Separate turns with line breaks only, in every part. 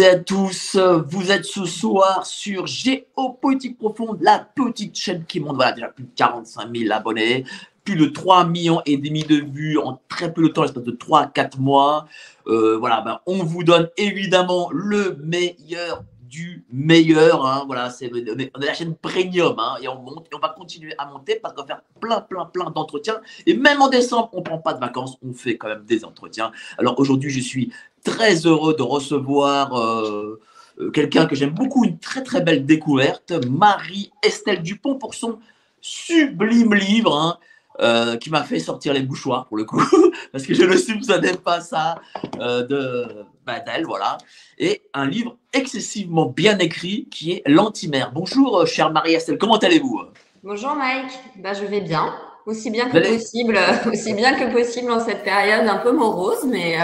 et à tous, vous êtes ce soir sur Géopolitique Profonde, la petite chaîne qui monte, voilà, déjà plus de 45 000 abonnés, plus de 3 millions et demi de vues en très peu de temps, l'espace de 3-4 mois. Euh, voilà, ben, on vous donne évidemment le meilleur du meilleur. Hein, voilà, c'est on est, la chaîne premium hein, et on monte et on va continuer à monter parce qu'on va faire plein, plein, plein d'entretiens. Et même en décembre, on prend pas de vacances, on fait quand même des entretiens. Alors aujourd'hui, je suis très heureux de recevoir euh, euh, quelqu'un que j'aime beaucoup, une très très belle découverte, Marie-Estelle Dupont pour son sublime livre. Hein, euh, qui m'a fait sortir les bouchoirs pour le coup, parce que je ne soupçonnais pas ça euh, de bah, d'elle, voilà. Et un livre excessivement bien écrit qui est L'Antimère. Bonjour, chère Marie-Estelle, comment allez-vous?
Bonjour Mike, bah, je vais bien, aussi bien que possible, aussi bien que possible en cette période un peu morose, mais.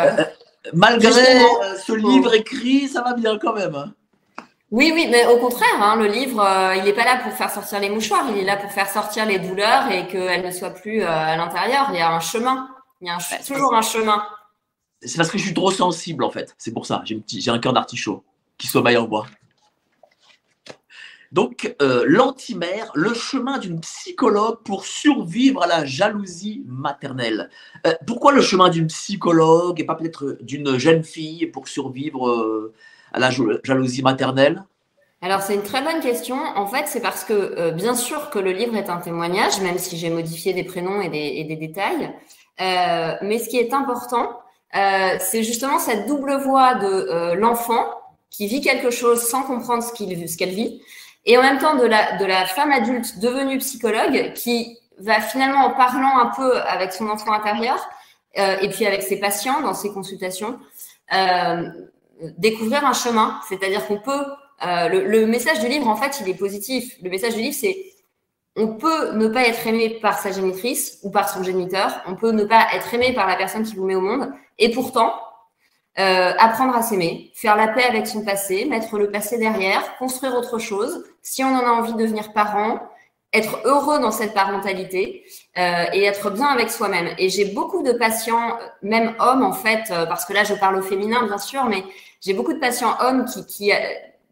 Malgré ce livre écrit, ça va bien quand même. Hein.
Oui, oui, mais au contraire, hein, le livre, euh, il n'est pas là pour faire sortir les mouchoirs, il est là pour faire sortir les douleurs et qu'elles ne soient plus euh, à l'intérieur. Il y a un chemin, il y a toujours un chemin.
C'est parce que je suis trop sensible en fait, c'est pour ça. J'ai, j'ai un cœur d'artichaut qui sommeille en bois. Donc, euh, l'antimère, le chemin d'une psychologue pour survivre à la jalousie maternelle. Euh, pourquoi le chemin d'une psychologue et pas peut-être d'une jeune fille pour survivre euh, à la jalousie maternelle?
Alors c'est une très bonne question. En fait, c'est parce que bien sûr que le livre est un témoignage, même si j'ai modifié des prénoms et des, détails. mais ce qui est important, c'est justement cette double voix de l'enfant qui vit quelque chose sans comprendre ce qu'elle vit et en même temps de la, de la femme adulte devenue psychologue qui va finalement en parlant un peu avec son enfant intérieur euh, et puis avec ses patients dans ses consultations, euh, découvrir un chemin. C'est-à-dire qu'on peut, euh, le, le, message du livre, en fait, il est positif. Le message du livre, c'est on peut ne pas être aimé par sa génitrice ou par son géniteur, on peut ne pas être aimé par la personne qui vous met au monde, et pourtant, euh, apprendre à s'aimer, faire la paix avec son passé, mettre le passé derrière, construire autre chose. Si on en a envie de devenir parent, être heureux dans cette parentalité euh, et être bien avec soi-même. Et j'ai beaucoup de patients, même hommes en fait, euh, parce que là je parle au féminin bien sûr, mais j'ai beaucoup de patients hommes qui, qui, euh,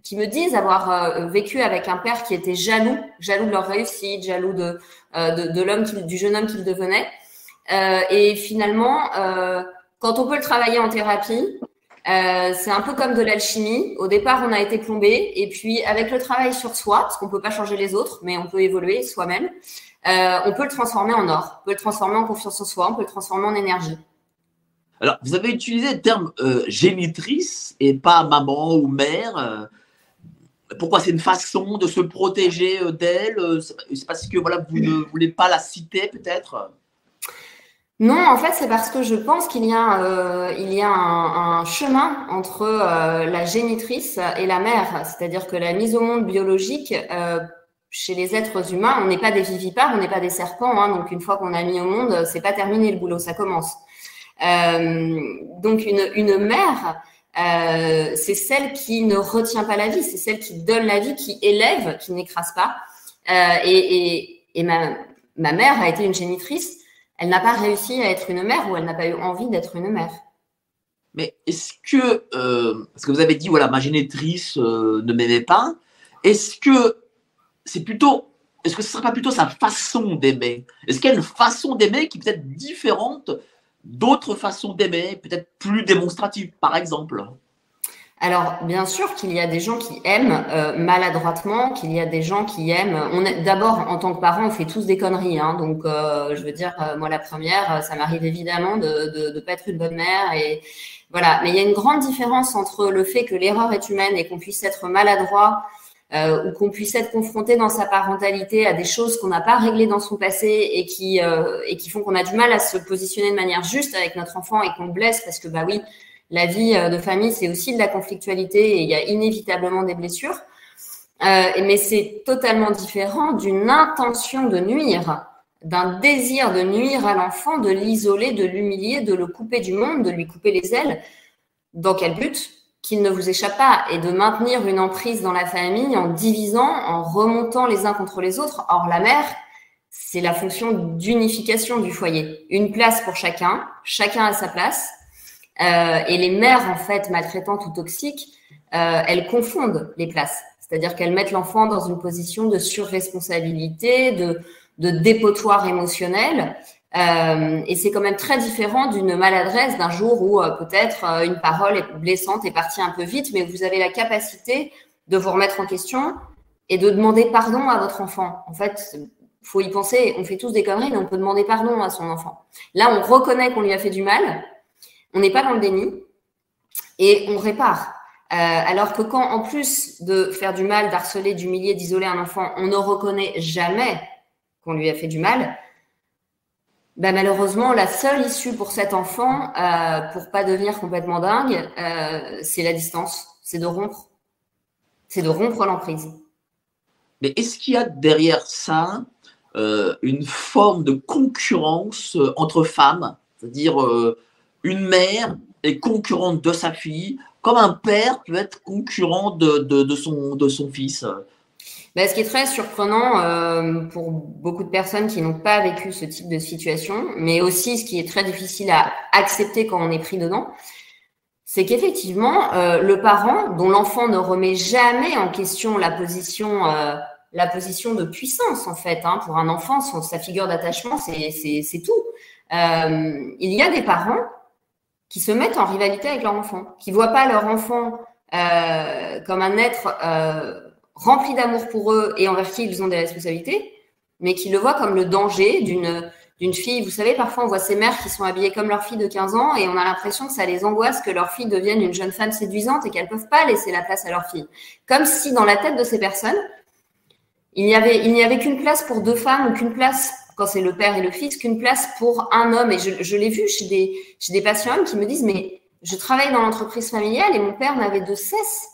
qui me disent avoir vécu avec un père qui était jaloux, jaloux de leur réussite, jaloux de, de, de l'homme, du jeune homme qu'il devenait. et finalement, quand on peut le travailler en thérapie, euh, c'est un peu comme de l'alchimie. Au départ, on a été plombé, et puis avec le travail sur soi, parce qu'on peut pas changer les autres, mais on peut évoluer soi-même, euh, on peut le transformer en or, on peut le transformer en confiance en soi, on peut le transformer en énergie.
Alors, vous avez utilisé le terme euh, génitrice et pas maman ou mère. pourquoi c'est une façon de se protéger d'elle? C'est parce que voilà, vous ne voulez pas la citer peut-être?
Non, en fait, c'est parce que je pense qu'il y a, euh, il y a un, chemin entre euh, la génitrice et la mère. C'est-à-dire que la mise au monde biologique, euh, chez les êtres humains, on n'est pas des vivipares, on n'est pas des serpents. Hein, donc, une fois qu'on a mis au monde, c'est pas terminé le boulot, ça commence. donc, une, une mère, c'est celle qui ne retient pas la vie, c'est celle qui donne la vie, qui élève, qui n'écrase pas. et, et, et ma, ma mère a été une génitrice elle n'a pas réussi à être une mère ou elle n'a pas eu envie d'être une mère.
Mais est-ce que, euh, parce que vous avez dit, voilà, ma génitrice euh, ne m'aimait pas, est-ce que c'est plutôt, est-ce que ce ne serait pas plutôt sa façon d'aimer? Est-ce qu'il y a une façon d'aimer qui peut être différente d'autres façons d'aimer, peut-être plus démonstratives, par exemple?
Alors, bien sûr qu'il y a des gens qui aiment euh, maladroitement, qu'il y a des gens qui aiment. On est d'abord en tant que parents, on fait tous des conneries, hein, donc euh, je veux dire, euh, moi la première, ça m'arrive évidemment de ne pas être une bonne mère et voilà. Mais il y a une grande différence entre le fait que l'erreur est humaine et qu'on puisse être maladroit ou qu'on puisse être confronté dans sa parentalité à des choses qu'on n'a pas réglées dans son passé et qui et qui font qu'on a du mal à se positionner de manière juste avec notre enfant et qu'on le blesse parce que bah oui la vie euh, de famille, c'est aussi de la conflictualité et il y a inévitablement des blessures. Euh, mais c'est totalement différent d'une intention de nuire, d'un désir de nuire à l'enfant, de l'isoler, de l'humilier, de le couper du monde, de lui couper les ailes. Dans quel but? Qu'il ne vous échappe pas et de maintenir une emprise dans la famille en divisant, en remontant les uns contre les autres. Or, la mère, c'est la fonction d'unification du foyer. Une place pour chacun, chacun à sa place, et les mères, en fait, maltraitantes ou toxiques, elles confondent les places. C'est-à-dire qu'elles mettent l'enfant dans une position de surresponsabilité, de, de dépotoir émotionnel. Euh, et c'est quand même très différent d'une maladresse d'un jour où euh, peut-être euh, une parole blessante est partie un peu vite, mais vous avez la capacité de vous remettre en question et de demander pardon à votre enfant. En fait, faut y penser. On fait tous des conneries, mais on peut demander pardon à son enfant. Là, on reconnaît qu'on lui a fait du mal. On n'est pas dans le déni et on répare. Euh, alors que quand, en plus de faire du mal, d'harceler, d'humilier, d'isoler un enfant, on ne reconnaît jamais qu'on lui a fait du mal, ben malheureusement, la seule issue pour cet enfant, euh, pour pas devenir complètement dingue, euh, c'est la distance, c'est de rompre, c'est de rompre l'emprise.
Mais est-ce qu'il y a derrière ça euh, une forme de concurrence entre femmes, c'est-à-dire une mère est concurrente de sa fille, comme un père peut être concurrent de, de, de son, de son fils
ben, ce qui est très surprenant euh, pour beaucoup de personnes qui n'ont pas vécu ce type de situation, mais aussi ce qui est très difficile à accepter quand on est pris dedans, c'est qu'effectivement, euh, le parent dont l'enfant ne remet jamais en question la position, euh, la position de puissance, en fait, hein, pour un enfant, sa figure d'attachement, c'est tout. Euh, il y a des parents qui se mettent en rivalité avec leur enfant, qui voient pas leur enfant euh, comme un être remplis d'amour pour eux et envers qui ils ont des responsabilités, mais qui le voient comme le danger d'une d'une fille. Vous savez, parfois on voit ces mères qui sont habillées comme leur fille de 15 ans et on a l'impression que ça les angoisse que leur fille devienne une jeune femme séduisante et qu'elles peuvent pas laisser la place à leur fille. Comme si dans la tête de ces personnes, il n'y avait, il n'y avait qu'une place pour deux femmes ou qu'une place, quand c'est le père et le fils, qu'une place pour un homme. Et je, l'ai vu chez des, patients qui me disent, mais je travaille dans l'entreprise familiale et mon père n'avait de cesse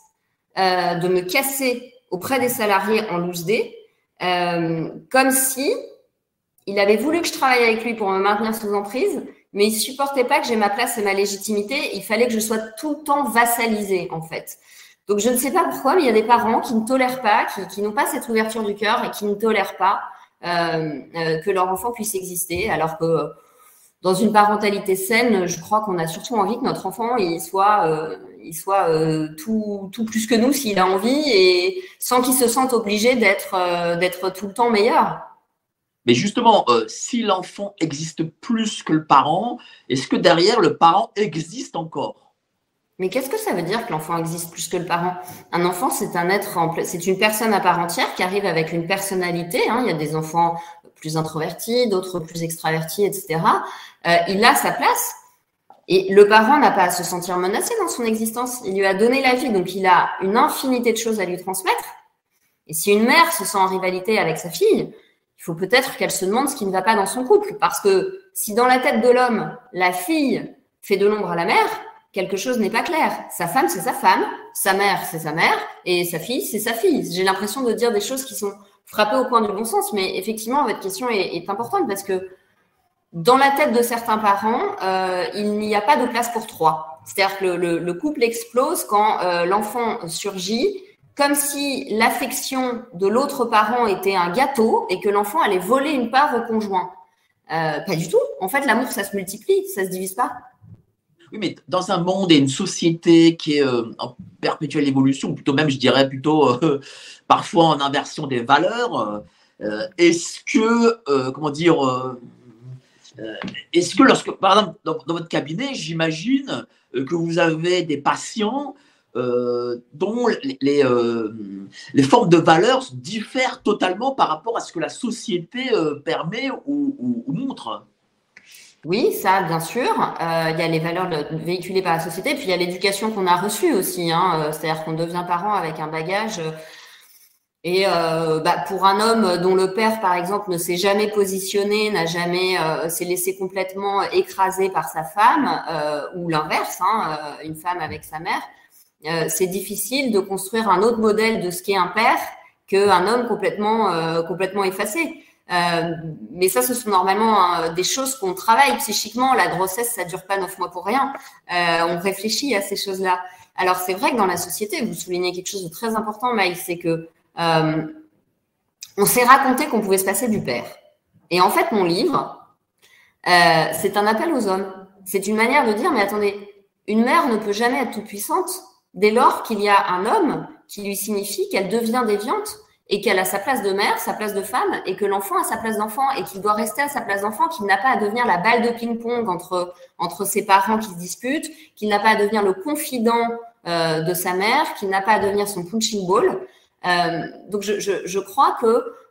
euh, de me casser auprès des salariés en loose day, euh, comme si il avait voulu que je travaille avec lui pour me maintenir sous emprise, mais il supportait pas que j'ai ma place et ma légitimité. Il fallait que je sois tout le temps vassalisée, en fait. Donc, je ne sais pas pourquoi, mais il y a des parents qui ne tolèrent pas, qui, n'ont pas cette ouverture du cœur et qui ne tolèrent pas que leur enfant puisse exister, alors que dans une parentalité saine, je crois qu'on a surtout envie que notre enfant il soit, euh, il soit euh, tout, tout, plus que nous s'il a envie et sans qu'il se sente obligé d'être euh, d'être tout le temps meilleur.
Mais justement, si l'enfant existe plus que le parent, est-ce que derrière le parent existe encore?
Mais qu'est-ce que ça veut dire que l'enfant existe plus que le parent? Un enfant, c'est un être, c'est une personne à part entière qui arrive avec une personnalité. Hein. Il y a des enfants plus introverti, d'autres plus extravertis, etc. Euh, il a sa place. Et le parent n'a pas à se sentir menacé dans son existence. Il lui a donné la vie, donc il a une infinité de choses à lui transmettre. Et si une mère se sent en rivalité avec sa fille, il faut peut-être qu'elle se demande ce qui ne va pas dans son couple. Parce que si dans la tête de l'homme, la fille fait de l'ombre à la mère, quelque chose n'est pas clair. Sa femme, c'est sa femme, sa mère, c'est sa mère, et sa fille, c'est sa fille. J'ai l'impression de dire des choses qui sont frappé au point du bon sens, mais effectivement, votre question est, importante parce que dans la tête de certains parents, euh, il n'y a pas de place pour trois. C'est-à-dire que le, couple explose quand euh, l'enfant surgit, comme si l'affection de l'autre parent était un gâteau et que l'enfant allait voler une part au conjoint. Euh, pas du tout. En fait, l'amour, ça se multiplie, ça se divise pas.
Oui, mais dans un monde et une société qui est euh, en perpétuelle évolution, plutôt même, je dirais, plutôt euh, parfois en inversion des valeurs, euh, est-ce que, comment dire, est-ce que lorsque, par exemple, dans, votre cabinet, j'imagine que vous avez des patients dont les, les, formes de valeurs diffèrent totalement par rapport à ce que la société permet ou montre?
Oui, ça, bien sûr. Euh, il y a les valeurs véhiculées par la société, puis il y a l'éducation qu'on a reçue aussi. Hein, euh, C'est-à-dire qu'on devient parent avec un bagage. Euh, et bah, pour un homme dont le père, par exemple, ne s'est jamais positionné, n'a jamais s'est laissé complètement écraser par sa femme, ou l'inverse, hein, une femme avec sa mère, c'est difficile de construire un autre modèle de ce qu'est un père qu'un homme complètement complètement effacé. Euh, mais ça, ce sont normalement hein, des choses qu'on travaille psychiquement. La grossesse, ça dure pas neuf mois pour rien. Euh, on réfléchit à ces choses-là. Alors, c'est vrai que dans la société, vous soulignez quelque chose de très important, Maï, c'est que euh, on s'est raconté qu'on pouvait se passer du père. Et en fait, mon livre, euh, c'est un appel aux hommes. C'est une manière de dire, mais attendez, une mère ne peut jamais être toute puissante dès lors qu'il y a un homme qui lui signifie qu'elle devient déviante et qu'elle a sa place de mère, sa place de femme, et que l'enfant a sa place d'enfant et qu'il doit rester à sa place d'enfant, qu'il n'a pas à devenir la balle de ping-pong entre, entre ses parents qui se disputent, qu'il n'a pas à devenir le confident euh, de sa mère, qu'il n'a pas à devenir son punching ball. Euh, donc je, je, je, crois que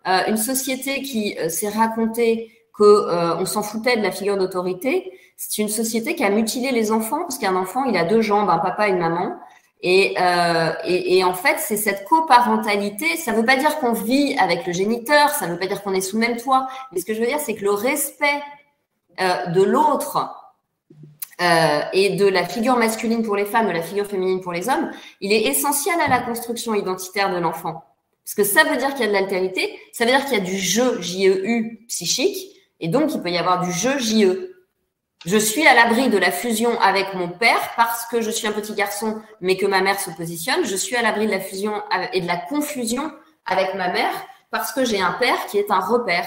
euh, une société qui euh, s'est racontée que euh, s'en foutait de la figure d'autorité, c'est une société qui a mutilé les enfants parce qu'un enfant il a deux jambes, un papa et une maman. Et, euh, et, en fait, c'est cette coparentalité. Ça ne veut pas dire qu'on vit avec le géniteur, ça ne veut pas dire qu'on est sous le même toit. Mais ce que je veux dire, c'est que le respect euh, de l'autre euh, et de la figure masculine pour les femmes, de la figure féminine pour les hommes, il est essentiel à la construction identitaire de l'enfant. Parce que ça veut dire qu'il y a de l'altérité, ça veut dire qu'il y a du jeu JEU psychique, et donc il peut y avoir du jeu JE. Je suis à l'abri de la fusion avec mon père parce que je suis un petit garçon, mais que ma mère se positionne. Je suis à l'abri de la fusion et de la confusion avec ma mère parce que j'ai un père qui est un repère.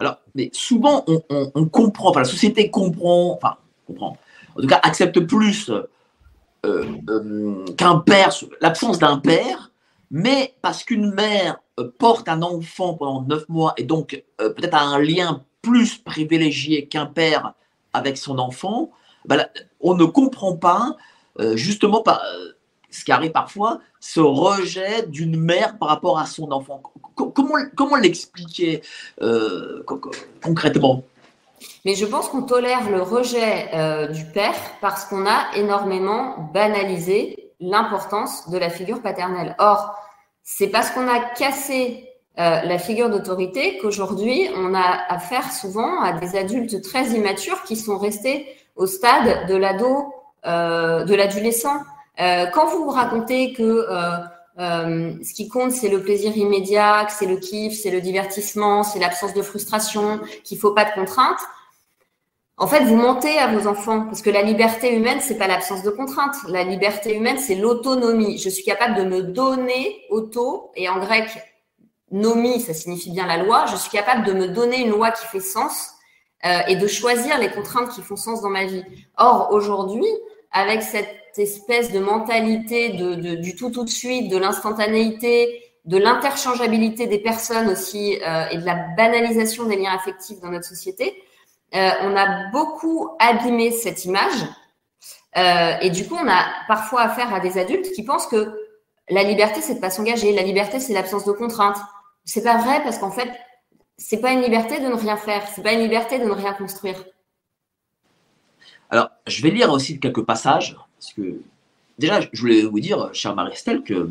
Alors, mais souvent, on, comprend, enfin, la société comprend, enfin, comprend, en tout cas, accepte plus euh, euh, qu'un père, l'absence d'un père, mais parce qu'une mère euh, porte un enfant pendant neuf mois et donc euh, peut-être a un lien plus privilégié qu'un père avec son enfant, là, on ne comprend pas euh, justement euh, ce qui arrive parfois, ce rejet d'une mère par rapport à son enfant. Comment, comment l'expliquer euh, concrètement?
Mais je pense qu'on tolère le rejet du père parce qu'on a énormément banalisé l'importance de la figure paternelle. Or, c'est parce qu'on a cassé euh, la figure d'autorité qu'aujourd'hui, on a affaire souvent à des adultes très immatures qui sont restés au stade de l'ado, euh, de l'adolescent. Euh, quand vous vous racontez que euh, euh, ce qui compte, c'est le plaisir immédiat, que c'est le kiff, c'est le divertissement, c'est l'absence de frustration, qu'il faut pas de contraintes, en fait, vous mentez à vos enfants parce que la liberté humaine, c'est pas l'absence de contraintes. La liberté humaine, c'est l'autonomie. Je suis capable de me donner auto et en grec, nomi, ça signifie bien la loi. Je suis capable de me donner une loi qui fait sens euh, et de choisir les contraintes qui font sens dans ma vie. Or, aujourd'hui, avec cette espèce de mentalité de, de, du tout tout de suite, de l'instantanéité, de l'interchangeabilité des personnes aussi euh, et de la banalisation des liens affectifs dans notre société, euh, on a beaucoup abîmé cette image. Euh, et du coup, on a parfois affaire à des adultes qui pensent que la liberté, c'est de pas s'engager. La liberté, c'est l'absence de contraintes. C'est pas vrai parce qu'en fait, c'est pas une liberté de ne rien faire. C'est pas une liberté de ne rien construire.
Alors, je vais lire aussi quelques passages parce que déjà, je voulais vous dire, chère Marie-Estelle, que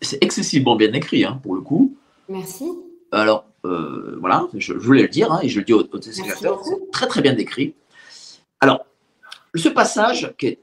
c'est excessivement bien écrit hein, pour le coup.
Merci.
Alors, euh, voilà, je, je, voulais le dire, hein, et je le dis aux, aux c'est très très bien décrit. Alors, ce passage qui est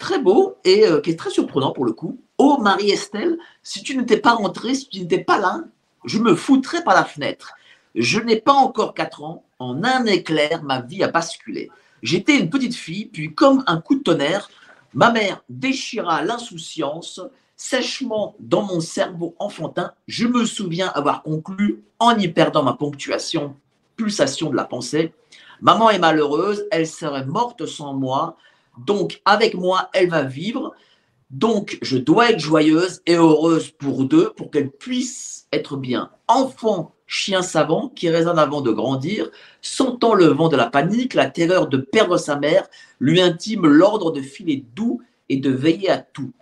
très beau et euh, qui est très surprenant pour le coup. Oh Marie-Estelle, si tu n'étais pas rentrée, si tu n'étais pas là, je me foutrais par la fenêtre. Je n'ai pas encore 4 ans, en un éclair, ma vie a basculé. J'étais une petite fille, puis comme un coup de tonnerre, ma mère déchira l'insouciance sèchement dans mon cerveau enfantin, je me souviens avoir conclu, en y perdant ma ponctuation, pulsation de la pensée, maman est malheureuse, elle serait morte sans moi, donc avec moi, elle va vivre, donc je dois être joyeuse et heureuse pour deux, pour qu'elle puisse être bien. Enfant, chien savant qui résonne avant de grandir, sentant le vent de la panique, la terreur de perdre sa mère, lui intime l'ordre de filer doux et de veiller à tout.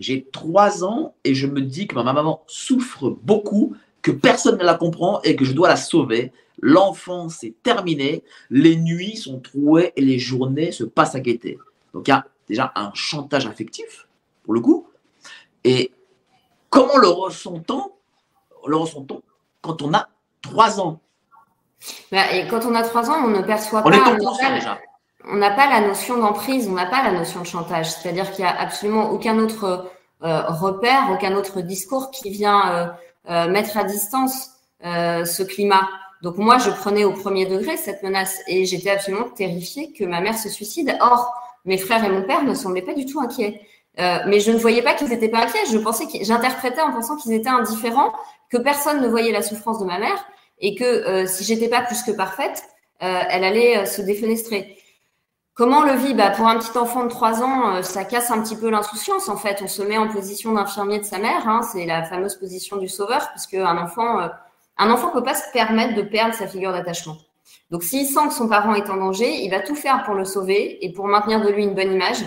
J'ai trois ans et je me dis que ma maman souffre beaucoup, que personne ne la comprend et que je dois la sauver. L'enfance est terminée, les nuits sont trouées et les journées se passent à guetter. Donc il y a déjà un chantage affectif, pour le coup. Et comment le ressent-on Le ressent-on quand on a trois ans?
Bah, et Quand on a trois ans, on ne perçoit
on
pas.
Est conscient, déjà
on n'a pas la notion d'emprise, on n'a pas la notion de chantage. C'est-à-dire qu'il n'y a absolument aucun autre euh, repère, aucun autre discours qui vient euh, euh, mettre à distance ce climat. Donc moi, je prenais au premier degré cette menace et j'étais absolument terrifiée que ma mère se suicide. Or, mes frères et mon père ne semblaient pas du tout inquiets. Euh, mais je ne voyais pas qu'ils n'étaient pas inquiets. Je pensais j'interprétais en pensant qu'ils étaient indifférents, que personne ne voyait la souffrance de ma mère et que si j'étais pas plus que parfaite, elle allait se défenestrer Comment on le vit? Bah, Pour un petit enfant de 3 ans, euh, ça casse un petit peu l'insouciance. En fait, on se met en position d'infirmier de sa mère. Hein, c'est la fameuse position du sauveur, puisque un enfant, euh, un enfant peut pas se permettre de perdre sa figure d'attachement. Donc, s'il sent que son parent est en danger, il va tout faire pour le sauver et pour maintenir de lui une bonne image, euh,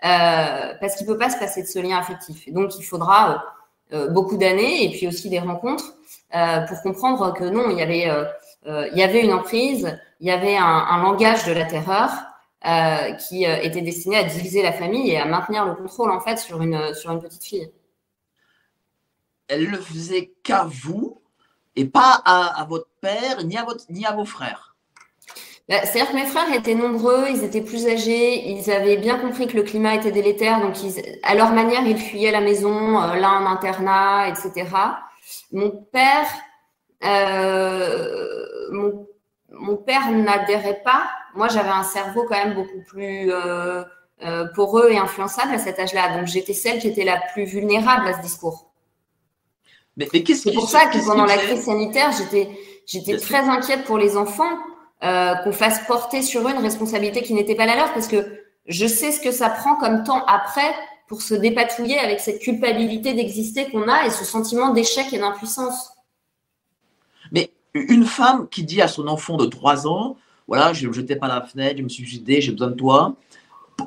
parce qu'il peut pas se passer de ce lien affectif. Donc, il faudra beaucoup d'années et puis aussi des rencontres pour comprendre que non, il y avait, une emprise, il y avait un, langage de la terreur. Euh, qui euh, était destiné à diviser la famille et à maintenir le contrôle en fait sur une, petite fille.
Elle le faisait qu'à vous et pas à, votre père ni à vos frères.
Bah, c'est-à-dire que mes frères étaient nombreux, ils étaient plus âgés, ils avaient bien compris que le climat était délétère, donc ils, à leur manière, ils fuyaient la maison, euh, l'un en internat, etc. Mon père, euh, mon mon père n'adhérait pas. Moi, j'avais un cerveau quand même beaucoup plus euh, euh, poreux et influençable à cet âge-là. Donc, j'étais celle qui était la plus vulnérable à ce discours.
Mais, qu'est-ce
C'est pour ça que pendant la crise sanitaire, j'étais, j'étais très inquiète pour les enfants euh, qu'on fasse porter sur eux une responsabilité qui n'était pas la leur, parce que je sais ce que ça prend comme temps après pour se dépatouiller avec cette culpabilité d'exister qu'on a et ce sentiment d'échec et d'impuissance.
Mais une femme qui dit à son enfant de 3 ans, voilà, je ne me jetais pas la fenêtre, je me suis suicidée, j'ai besoin de toi.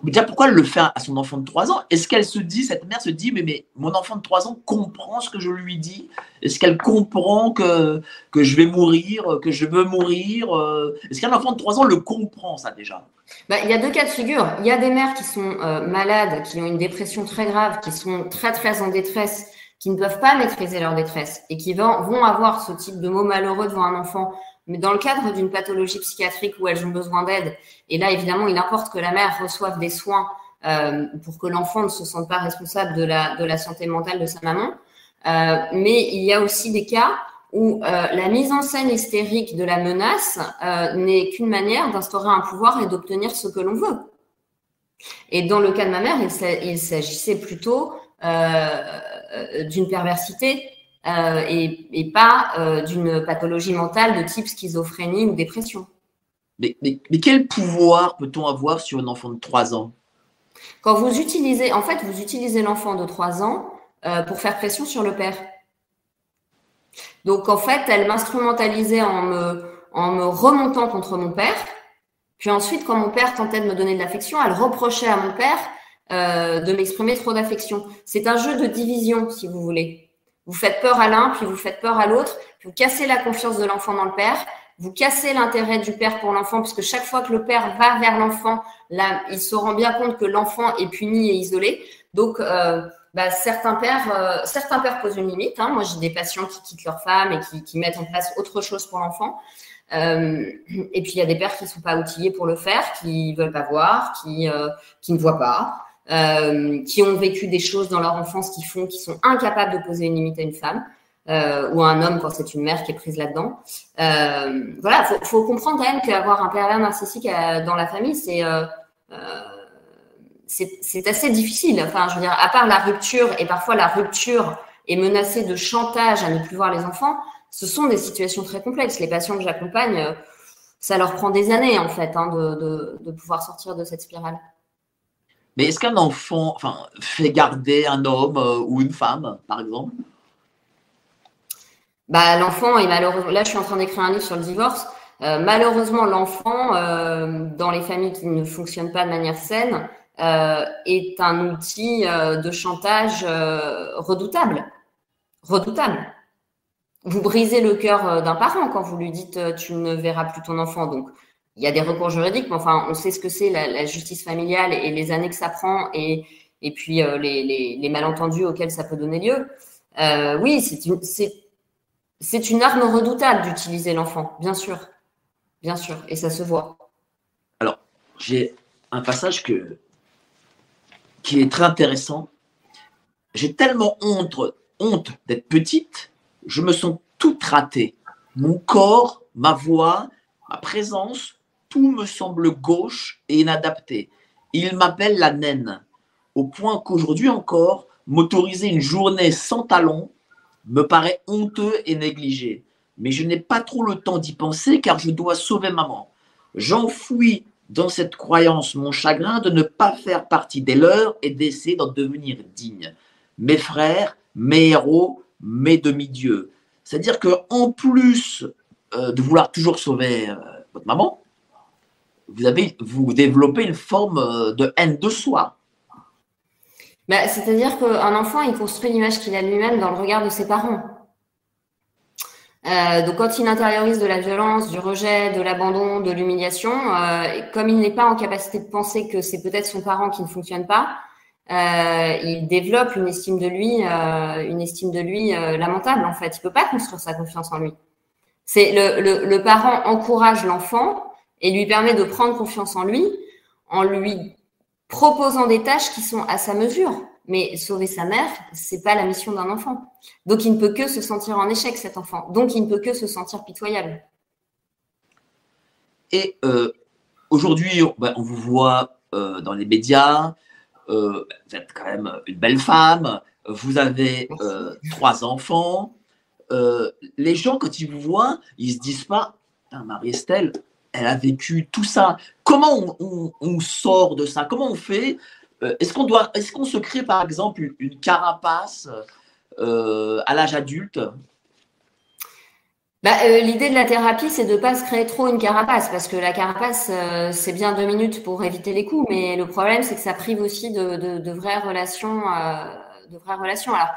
Déjà, pourquoi elle le fait à son enfant de 3 ans? Est-ce qu'elle se dit, cette mère se dit, mais, mais mon enfant de 3 ans comprend ce que je lui dis? Est-ce qu'elle comprend que, que je vais mourir, que je veux mourir euh? Est-ce qu'un enfant de 3 ans le comprend, ça déjà?
Bah, Il y a deux cas de figure. Il y a des mères qui sont euh, malades, qui ont une dépression très grave, qui sont très, très en détresse qui ne peuvent pas maîtriser leur détresse et qui vont, vont avoir ce type de mots malheureux devant un enfant, mais dans le cadre d'une pathologie psychiatrique où elles ont besoin d'aide. Et là, évidemment, il importe que la mère reçoive des soins euh, pour que l'enfant ne se sente pas responsable de la, de la santé mentale de sa maman. Euh, mais il y a aussi des cas où euh, la mise en scène hystérique de la menace euh, n'est qu'une manière d'instaurer un pouvoir et d'obtenir ce que l'on veut. Et dans le cas de ma mère, il s'agissait plutôt euh, d'une perversité euh, et, pas euh, d'une pathologie mentale de type schizophrénie ou dépression.
Mais, mais, quel pouvoir peut-on avoir sur un enfant de 3 ans?
Quand vous utilisez, en fait, vous utilisez l'enfant de 3 ans pour faire pression sur le père. Donc, en fait, elle m'instrumentalisait en me, en me remontant contre mon père. Puis ensuite, quand mon père tentait de me donner de l'affection, elle reprochait à mon père euh, de m'exprimer trop d'affection. C'est un jeu de division, si vous voulez. Vous faites peur à l'un, puis vous faites peur à l'autre, vous cassez la confiance de l'enfant dans le père, vous cassez l'intérêt du père pour l'enfant, puisque chaque fois que le père va vers l'enfant, là, il se rend bien compte que l'enfant est puni et isolé. Donc, euh, bah, certains pères, euh, certains pères posent une limite. Hein. Moi, j'ai des patients qui quittent leur femme et qui, mettent en place autre chose pour l'enfant. Euh, et puis il y a des pères qui sont pas outillés pour le faire, qui veulent pas voir, qui euh, qui ne voient pas. Euh, qui ont vécu des choses dans leur enfance qui font, qui sont incapables de poser une limite à une femme. Euh, ou à un homme quand c'est une mère qui est prise là-dedans. Euh, voilà, faut, faut comprendre quand même qu'avoir un pervers narcissique euh, dans la famille, c'est euh, c'est assez difficile. Enfin, je veux dire, à part la rupture et parfois la rupture est menacée de chantage à ne plus voir les enfants, ce sont des situations très complexes. Les patients que j'accompagne, ça leur prend des années en fait hein, de, de, de pouvoir sortir de cette spirale.
Mais est-ce qu'un enfant fait garder un homme euh, ou une femme, par exemple?
Bah, L'enfant malheureusement. Là, je suis en train d'écrire un livre sur le divorce. Euh, malheureusement, l'enfant, euh, dans les familles qui ne fonctionnent pas de manière saine, est un outil de chantage redoutable. Redoutable. Vous brisez le cœur d'un parent quand vous lui dites tu ne verras plus ton enfant. Donc, il y a des recours juridiques, mais enfin, on sait ce que c'est la, justice familiale et les années que ça prend et, et puis euh, les, les, malentendus auxquels ça peut donner lieu. Euh, oui, c'est une, une arme redoutable d'utiliser l'enfant, bien sûr. Bien sûr, et ça se voit.
Alors, j'ai un passage que, qui est très intéressant. J'ai tellement honte, honte d'être petite, je me sens toute ratée. Mon corps, ma voix, ma présence, tout me semble gauche et inadapté. Il m'appelle la naine, au point qu'aujourd'hui encore, m'autoriser une journée sans talons me paraît honteux et négligé. Mais je n'ai pas trop le temps d'y penser car je dois sauver maman. J'enfouis dans cette croyance mon chagrin de ne pas faire partie des leurs et d'essayer d'en devenir digne. Mes frères, mes héros, mes demi-dieux. C'est-à-dire que en plus euh, de vouloir toujours sauver euh, votre maman, vous avez vous développez une forme euh, de haine de soi.
Bah, c'est-à-dire qu'un enfant, il construit l'image qu'il a lui-même dans le regard de ses parents. Euh, donc quand il intériorise de la violence, du rejet, de l'abandon, de l'humiliation, euh, comme il n'est pas en capacité de penser que c'est peut-être son parent qui ne fonctionne pas, il développe une estime de lui, une estime de lui lamentable en fait. Il peut pas construire sa confiance en lui. C'est le, le parent encourage l'enfant et lui permet de prendre confiance en lui en lui proposant des tâches qui sont à sa mesure. Mais sauver sa mère, c'est pas la mission d'un enfant. Donc il ne peut que se sentir en échec cet enfant. Donc il ne peut que se sentir pitoyable.
Et euh, aujourd'hui, ben, on vous voit euh, dans les médias. Euh, vous êtes quand même une belle femme. Vous avez trois enfants. les gens, quand ils vous voient, ils se disent pas, Marie-Estelle, elle a vécu tout ça. Comment on, sort de ça? Comment on fait euh, est-ce qu'on doit, se crée par exemple une, carapace euh, à l'âge adulte?
Bah, euh, L'idée de la thérapie, c'est de ne pas se créer trop une carapace, parce que la carapace, c'est bien deux minutes pour éviter les coups, mais le problème, c'est que ça prive aussi de, vraies relations. de vraies relations. Alors,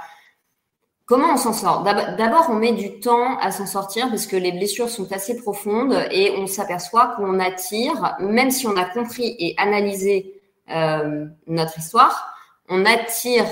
comment on s'en sort? D'abord, on met du temps à s'en sortir, parce que les blessures sont assez profondes, et on s'aperçoit qu'on attire, même si on a compris et analysé euh, notre histoire, on attire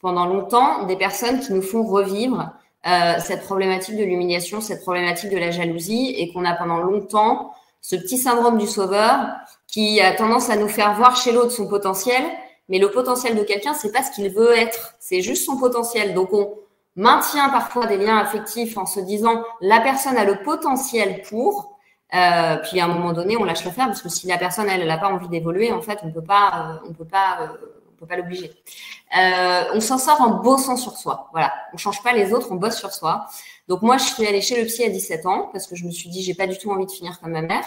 pendant longtemps des personnes qui nous font revivre euh, cette problématique de l'humiliation, cette problématique de la jalousie, et qu'on a pendant longtemps ce petit syndrome du sauveur qui a tendance à nous faire voir chez l'autre son potentiel, mais le potentiel de quelqu'un, c'est pas ce qu'il veut être, c'est juste son potentiel. Donc on maintient parfois des liens affectifs en se disant la personne a le potentiel pour, euh, puis à un moment donné, on lâche le faire parce que si la personne elle n'a pas envie d'évoluer, en fait, on peut pas, euh, on peut pas, euh, on peut pas l'obliger. Euh, on s'en sort en bossant sur soi. Voilà, on change pas les autres, on bosse sur soi. Donc moi, je suis allée chez le psy à 17 ans parce que je me suis dit j'ai pas du tout envie de finir comme ma mère.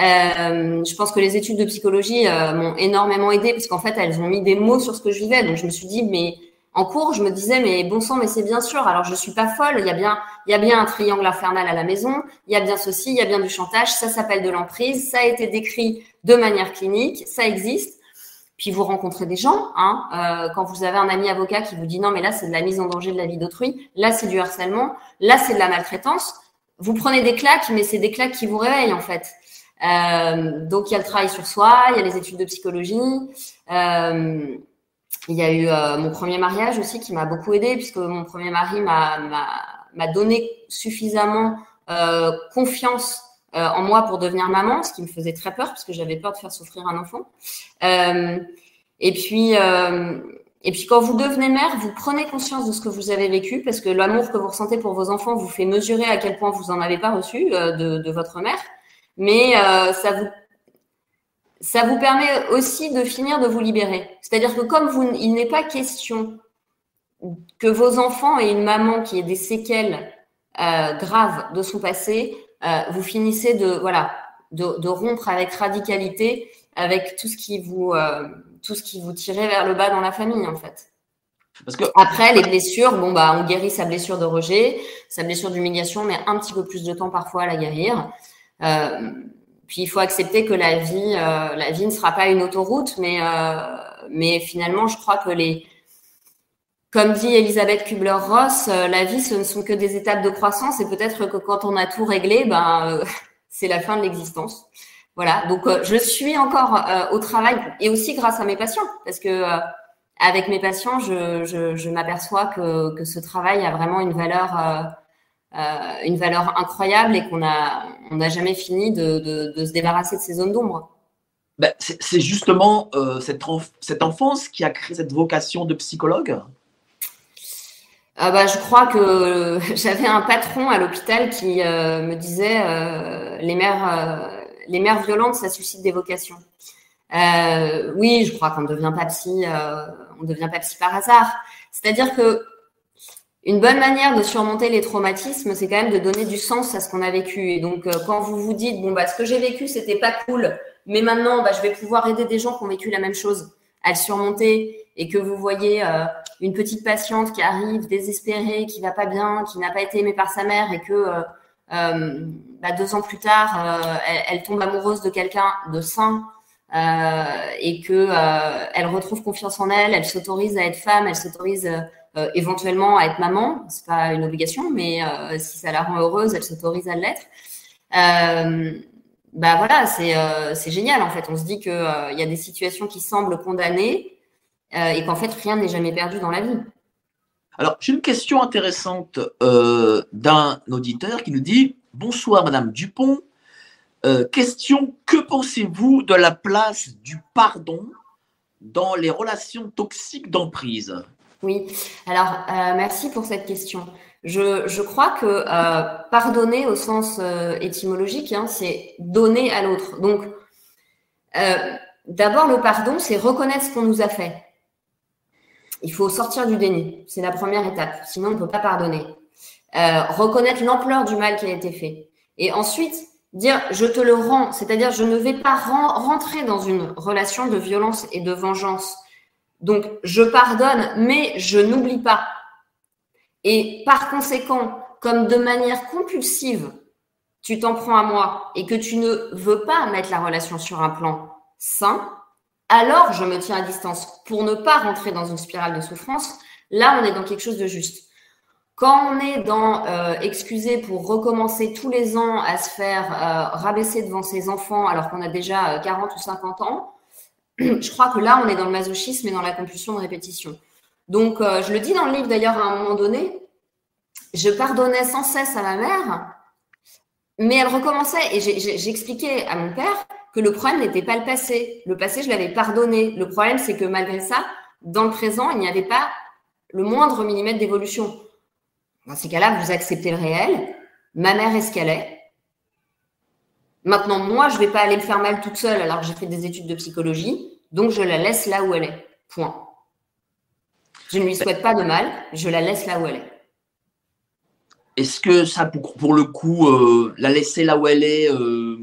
Euh, je pense que les études de psychologie m'ont énormément aidé parce qu'en fait elles ont mis des mots sur ce que je vivais. Donc je me suis dit mais en cours, je me disais, mais bon sang, mais c'est bien sûr. Alors, je suis pas folle. Il y a bien, il y a bien un triangle infernal à la maison. Il y a bien ceci, il y a bien du chantage. Ça s'appelle de l'emprise. Ça a été décrit de manière clinique. Ça existe. Puis vous rencontrez des gens, hein, euh, quand vous avez un ami avocat qui vous dit non, mais là, c'est de la mise en danger de la vie d'autrui. Là, c'est du harcèlement. Là, c'est de la maltraitance. Vous prenez des claques, mais c'est des claques qui vous réveillent, en fait. Euh, donc, il y a le travail sur soi, il y a les études de psychologie. Euh, il y a eu euh, mon premier mariage aussi qui m'a beaucoup aidé puisque mon premier mari m'a donné suffisamment euh, confiance euh, en moi pour devenir maman, ce qui me faisait très peur parce que j'avais peur de faire souffrir un enfant. Euh, et puis et puis quand vous devenez mère, vous prenez conscience de ce que vous avez vécu parce que l'amour que vous ressentez pour vos enfants vous fait mesurer à quel point vous en avez pas reçu de, de votre mère, mais ça vous ça vous permet aussi de finir de vous libérer. C'est-à-dire que comme vous, il n'est pas question que vos enfants aient une maman qui ait des séquelles euh, graves de son passé, euh, vous finissez de voilà de, de, rompre avec radicalité avec tout ce qui vous euh, tout ce qui vous tirait vers le bas dans la famille en fait. Parce que après les blessures, bon bah on guérit sa blessure de rejet, sa blessure d'humiliation, mais un petit peu plus de temps parfois à la guérir. Euh, puis il faut accepter que la vie, euh, la vie ne sera pas une autoroute, mais, euh, mais finalement, je crois que les, comme dit Elisabeth Kubler-Ross, euh, la vie, ce ne sont que des étapes de croissance et peut-être que quand on a tout réglé, ben, c'est la fin de l'existence. Voilà. Donc, je suis encore au travail et aussi grâce à mes patients, parce que avec mes patients, je, je, je m'aperçois que, que ce travail a vraiment une valeur euh, une valeur incroyable et qu'on a on n'a jamais fini de, de, se débarrasser de ces zones d'ombre.
Ben, c'est justement euh, cette, cette enfance qui a créé cette vocation de psychologue?
Ah bah, je crois que j'avais un patron à l'hôpital qui euh, me disait les mères les mères violentes ça suscite des vocations. oui, je crois qu'on ne devient pas psy on devient pas psy par hasard. C'est-à-dire que une bonne manière de surmonter les traumatismes, c'est quand même de donner du sens à ce qu'on a vécu. Et donc, euh, quand vous vous dites, bon, bah, ce que j'ai vécu, c'était pas cool, mais maintenant, bah, je vais pouvoir aider des gens qui ont vécu la même chose à le surmonter et que vous voyez euh, une petite patiente qui arrive désespérée, qui va pas bien, qui n'a pas été aimée par sa mère et que euh, bah, deux ans plus tard, elle, elle, tombe amoureuse de quelqu'un de sain et que elle retrouve confiance en elle, elle s'autorise à être femme, elle s'autorise éventuellement à être maman. C'est pas une obligation, mais si ça la rend heureuse, elle s'autorise à l'être bah voilà, euh, c'est génial en fait. On se dit qu'il euh, il y a des situations qui semblent condamnées euh, et qu'en fait rien n'est jamais perdu dans la vie.
Alors j'ai une question intéressante d'un auditeur qui nous dit Bonsoir Madame Dupont. question Que pensez-vous de la place du pardon dans les relations toxiques d'emprise?
Oui, alors merci pour cette question. Je, crois que euh, pardonner au sens euh, étymologique, hein, c'est donner à l'autre. Donc, euh, d'abord, le pardon, c'est reconnaître ce qu'on nous a fait. Il faut sortir du déni. C'est la première étape. Sinon, on ne peut pas pardonner. reconnaître l'ampleur du mal qui a été fait. Et ensuite, dire je te le rends. C'est-à-dire, je ne vais pas rentrer dans une relation de violence et de vengeance. Donc, je pardonne, mais je n'oublie pas. Et par conséquent, comme de manière compulsive, tu t'en prends à moi et que tu ne veux pas mettre la relation sur un plan sain, alors je me tiens à distance pour ne pas rentrer dans une spirale de souffrance. Là, on est dans quelque chose de juste. Quand on est dans euh, excusez pour recommencer tous les ans à se faire euh, rabaisser devant ses enfants alors qu'on a déjà 40 euh, ou 50 ans, je crois que là, on est dans le masochisme et dans la compulsion de répétition. Donc, euh, je le dis dans le livre d'ailleurs à un moment donné, je pardonnais sans cesse à ma mère, mais elle recommençait et j'expliquais à mon père que le problème n'était pas le passé. Le passé, je l'avais pardonné. Le problème, c'est que malgré ça, dans le présent, il n'y avait pas le moindre millimètre d'évolution. Dans ces cas-là, vous acceptez le réel. Ma mère est qu'elle est. Maintenant, moi, je ne vais pas aller me faire mal toute seule alors que j'ai fait des études de psychologie. Donc, je la laisse là où elle est. Point. Je ne lui souhaite pas de mal, je la laisse là où elle est.
Est-ce que ça, pour, le coup, euh, la laisser là où elle est, euh,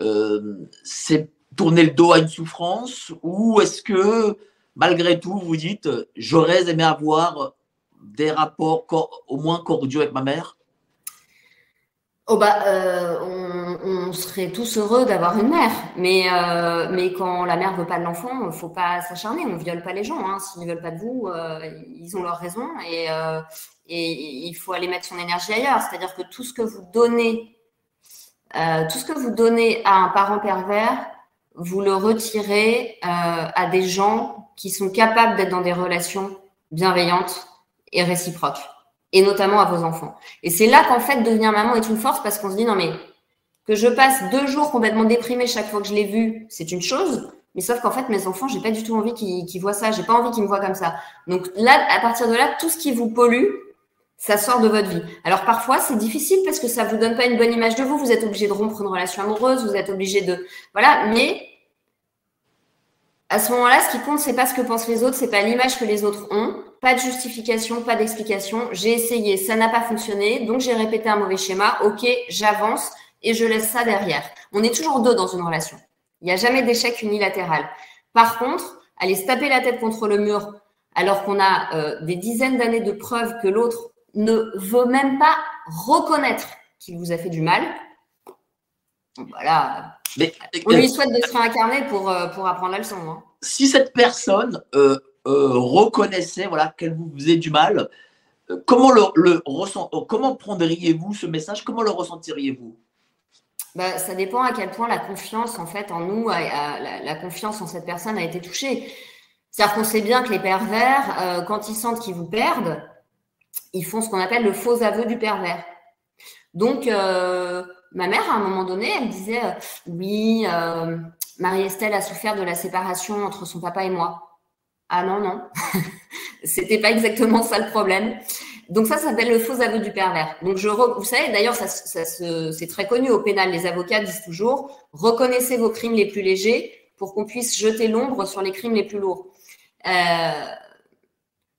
euh, c'est tourner le dos à une souffrance Ou est-ce que, malgré tout, vous dites, j'aurais aimé avoir des rapports au moins cordiaux avec ma mère?
Oh bah, euh, on, serait tous heureux d'avoir une mère, mais euh, mais quand la mère veut pas de l'enfant, faut pas s'acharner. On viole pas les gens. Hein. S'ils ne veulent pas de vous, euh, ils ont leur raison et et il faut aller mettre son énergie ailleurs. C'est-à-dire que tout ce que vous donnez, tout ce que vous donnez à un parent pervers, vous le retirez à des gens qui sont capables d'être dans des relations bienveillantes et réciproques et notamment à vos enfants. Et c'est là qu'en fait, devenir maman est une force parce qu'on se dit, non mais, que je passe deux jours complètement déprimée chaque fois que je l'ai vu, c'est une chose. Mais sauf qu'en fait, mes enfants, j'ai pas du tout envie qu'ils voient ça. J'ai pas envie qu'ils me voient comme ça. Donc là, à partir de là, tout ce qui vous pollue, ça sort de votre vie. Alors parfois, c'est difficile parce que ça vous donne pas une bonne image de vous. Vous êtes obligé de rompre une relation amoureuse. Vous êtes obligé de, voilà. Mais à ce moment-là, ce qui compte, c'est pas ce que pensent les autres, c'est pas l'image que les autres ont. Pas de justification, pas d'explication. J'ai essayé, ça n'a pas fonctionné, donc j'ai répété un mauvais schéma. Ok, j'avance et je laisse ça derrière. On est toujours deux dans une relation. Il n'y a jamais d'échec unilatéral. Par contre, aller se taper la tête contre le mur alors qu'on a euh, des dizaines d'années de preuves que l'autre ne veut même pas reconnaître qu'il vous a fait du mal, voilà. Mais, On lui souhaite de se réincarner pour, euh, pour apprendre la leçon. Hein.
Si cette personne euh, euh, reconnaissait voilà, qu'elle vous faisait du mal, comment, le, le ressent, comment prendriez-vous ce message? Comment le ressentiriez-vous?
Bah, ça dépend à quel point la confiance en fait en nous, la, confiance en cette personne a été touchée. C'est-à-dire qu'on sait bien que les pervers, quand ils sentent qu'ils vous perdent, ils font ce qu'on appelle le faux aveu du pervers. Donc, ma mère, à un moment donné, elle disait euh, Oui, euh, Marie-Estelle a souffert de la séparation entre son papa et moi. Ah non, non. C'était pas exactement ça le problème. Donc ça, ça s'appelle le faux aveu du pervers. Donc je, vous savez, d'ailleurs, ça, ça c'est très connu au pénal. Les avocats disent toujours reconnaissez vos crimes les plus légers pour qu'on puisse jeter l'ombre sur les crimes les plus lourds. Euh,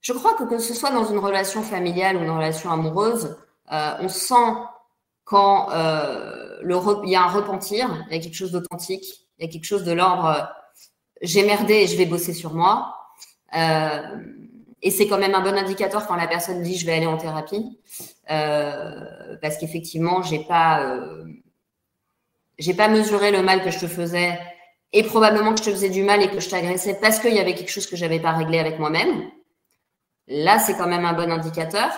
je crois que que ce soit dans une relation familiale ou une relation amoureuse, euh, on sent quand euh, il y a un repentir, il y a quelque chose d'authentique, Il y a quelque chose de l'ordre j'ai merdé et je vais bosser sur moi. Euh, et c'est quand même un bon indicateur quand la personne dit je vais aller en thérapie, euh, parce qu'effectivement j'ai pas euh, j'ai pas mesuré le mal que je te faisais et probablement que je te faisais du mal et que je t'agressais parce qu'il y avait quelque chose que j'avais pas réglé avec moi-même. Là c'est quand même un bon indicateur,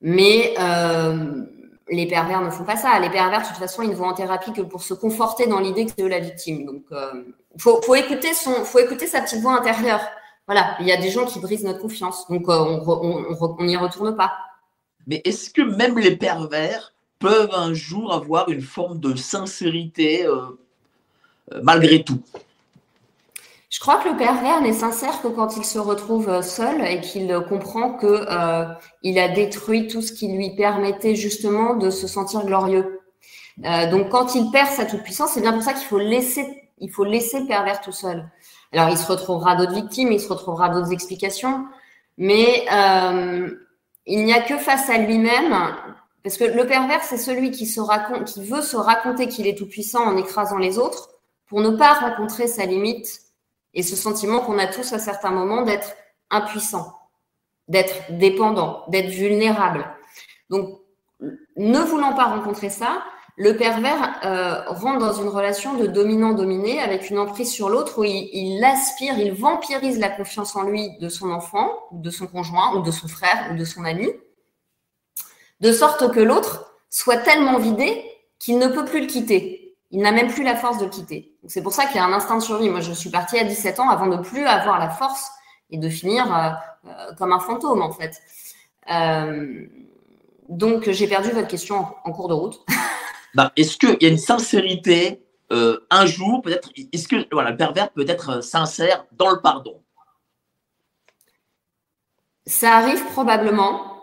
mais euh, les pervers ne font pas ça. Les pervers, de toute façon, ils ne vont en thérapie que pour se conforter dans l'idée que c'est eux la victime. Donc, euh, faut, faut, écouter son, faut écouter sa petite voix intérieure. Voilà, il y a des gens qui brisent notre confiance, donc euh, on n'y retourne pas.
Mais est-ce que même les pervers peuvent un jour avoir une forme de sincérité euh, malgré tout?
Je crois que le pervers n'est sincère que quand il se retrouve euh, seul et qu'il comprend que euh, il a détruit tout ce qui lui permettait justement de se sentir glorieux. Euh, donc quand il perd sa toute puissance, c'est bien pour ça qu'il faut laisser, il faut laisser le pervers tout seul. Alors il se retrouvera d'autres victimes, il se retrouvera d'autres explications, mais euh, il n'y a que face à lui-même, parce que le pervers c'est celui qui qui veut se raconter qu'il est tout puissant en écrasant les autres pour ne pas rencontrer sa limite et ce sentiment qu'on a tous à certains moments d'être impuissant, d'être dépendant, d'être vulnérable. Donc, ne voulant pas rencontrer ça, le pervers euh, rentre dans une relation de dominant-dominé avec une emprise sur l'autre où il, il, aspire, il vampirise la confiance en lui de son enfant, ou de son conjoint, ou de son frère, ou de son ami, de sorte que l'autre soit tellement vidé qu'il ne peut plus le quitter il n'a même plus la force de quitter. C'est pour ça qu'il y a un instinct de survie. Moi, je suis partie à 17 ans avant de plus avoir la force et de finir euh, euh, comme un fantôme, en fait. Donc, j'ai perdu votre question en, cours de route.
Bah, est-ce qu'il y a une sincérité un jour, peut-être, est-ce que voilà, le pervers peut être sincère dans le pardon?
Ça arrive probablement.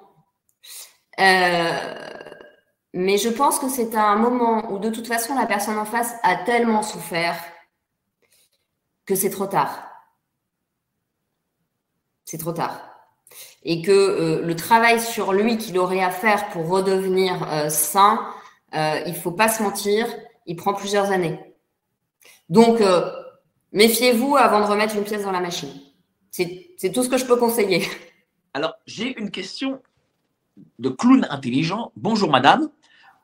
Mais je pense que c'est un moment où de toute façon la personne en face a tellement souffert que c'est trop tard. C'est trop tard. Et que euh, le travail sur lui qu'il aurait à faire pour redevenir euh, sain, euh, il faut pas se mentir, il prend plusieurs années. Donc, euh, méfiez-vous avant de remettre une pièce dans la machine. C'est tout ce que je peux conseiller.
Alors, j'ai une question de clown intelligent. Bonjour madame.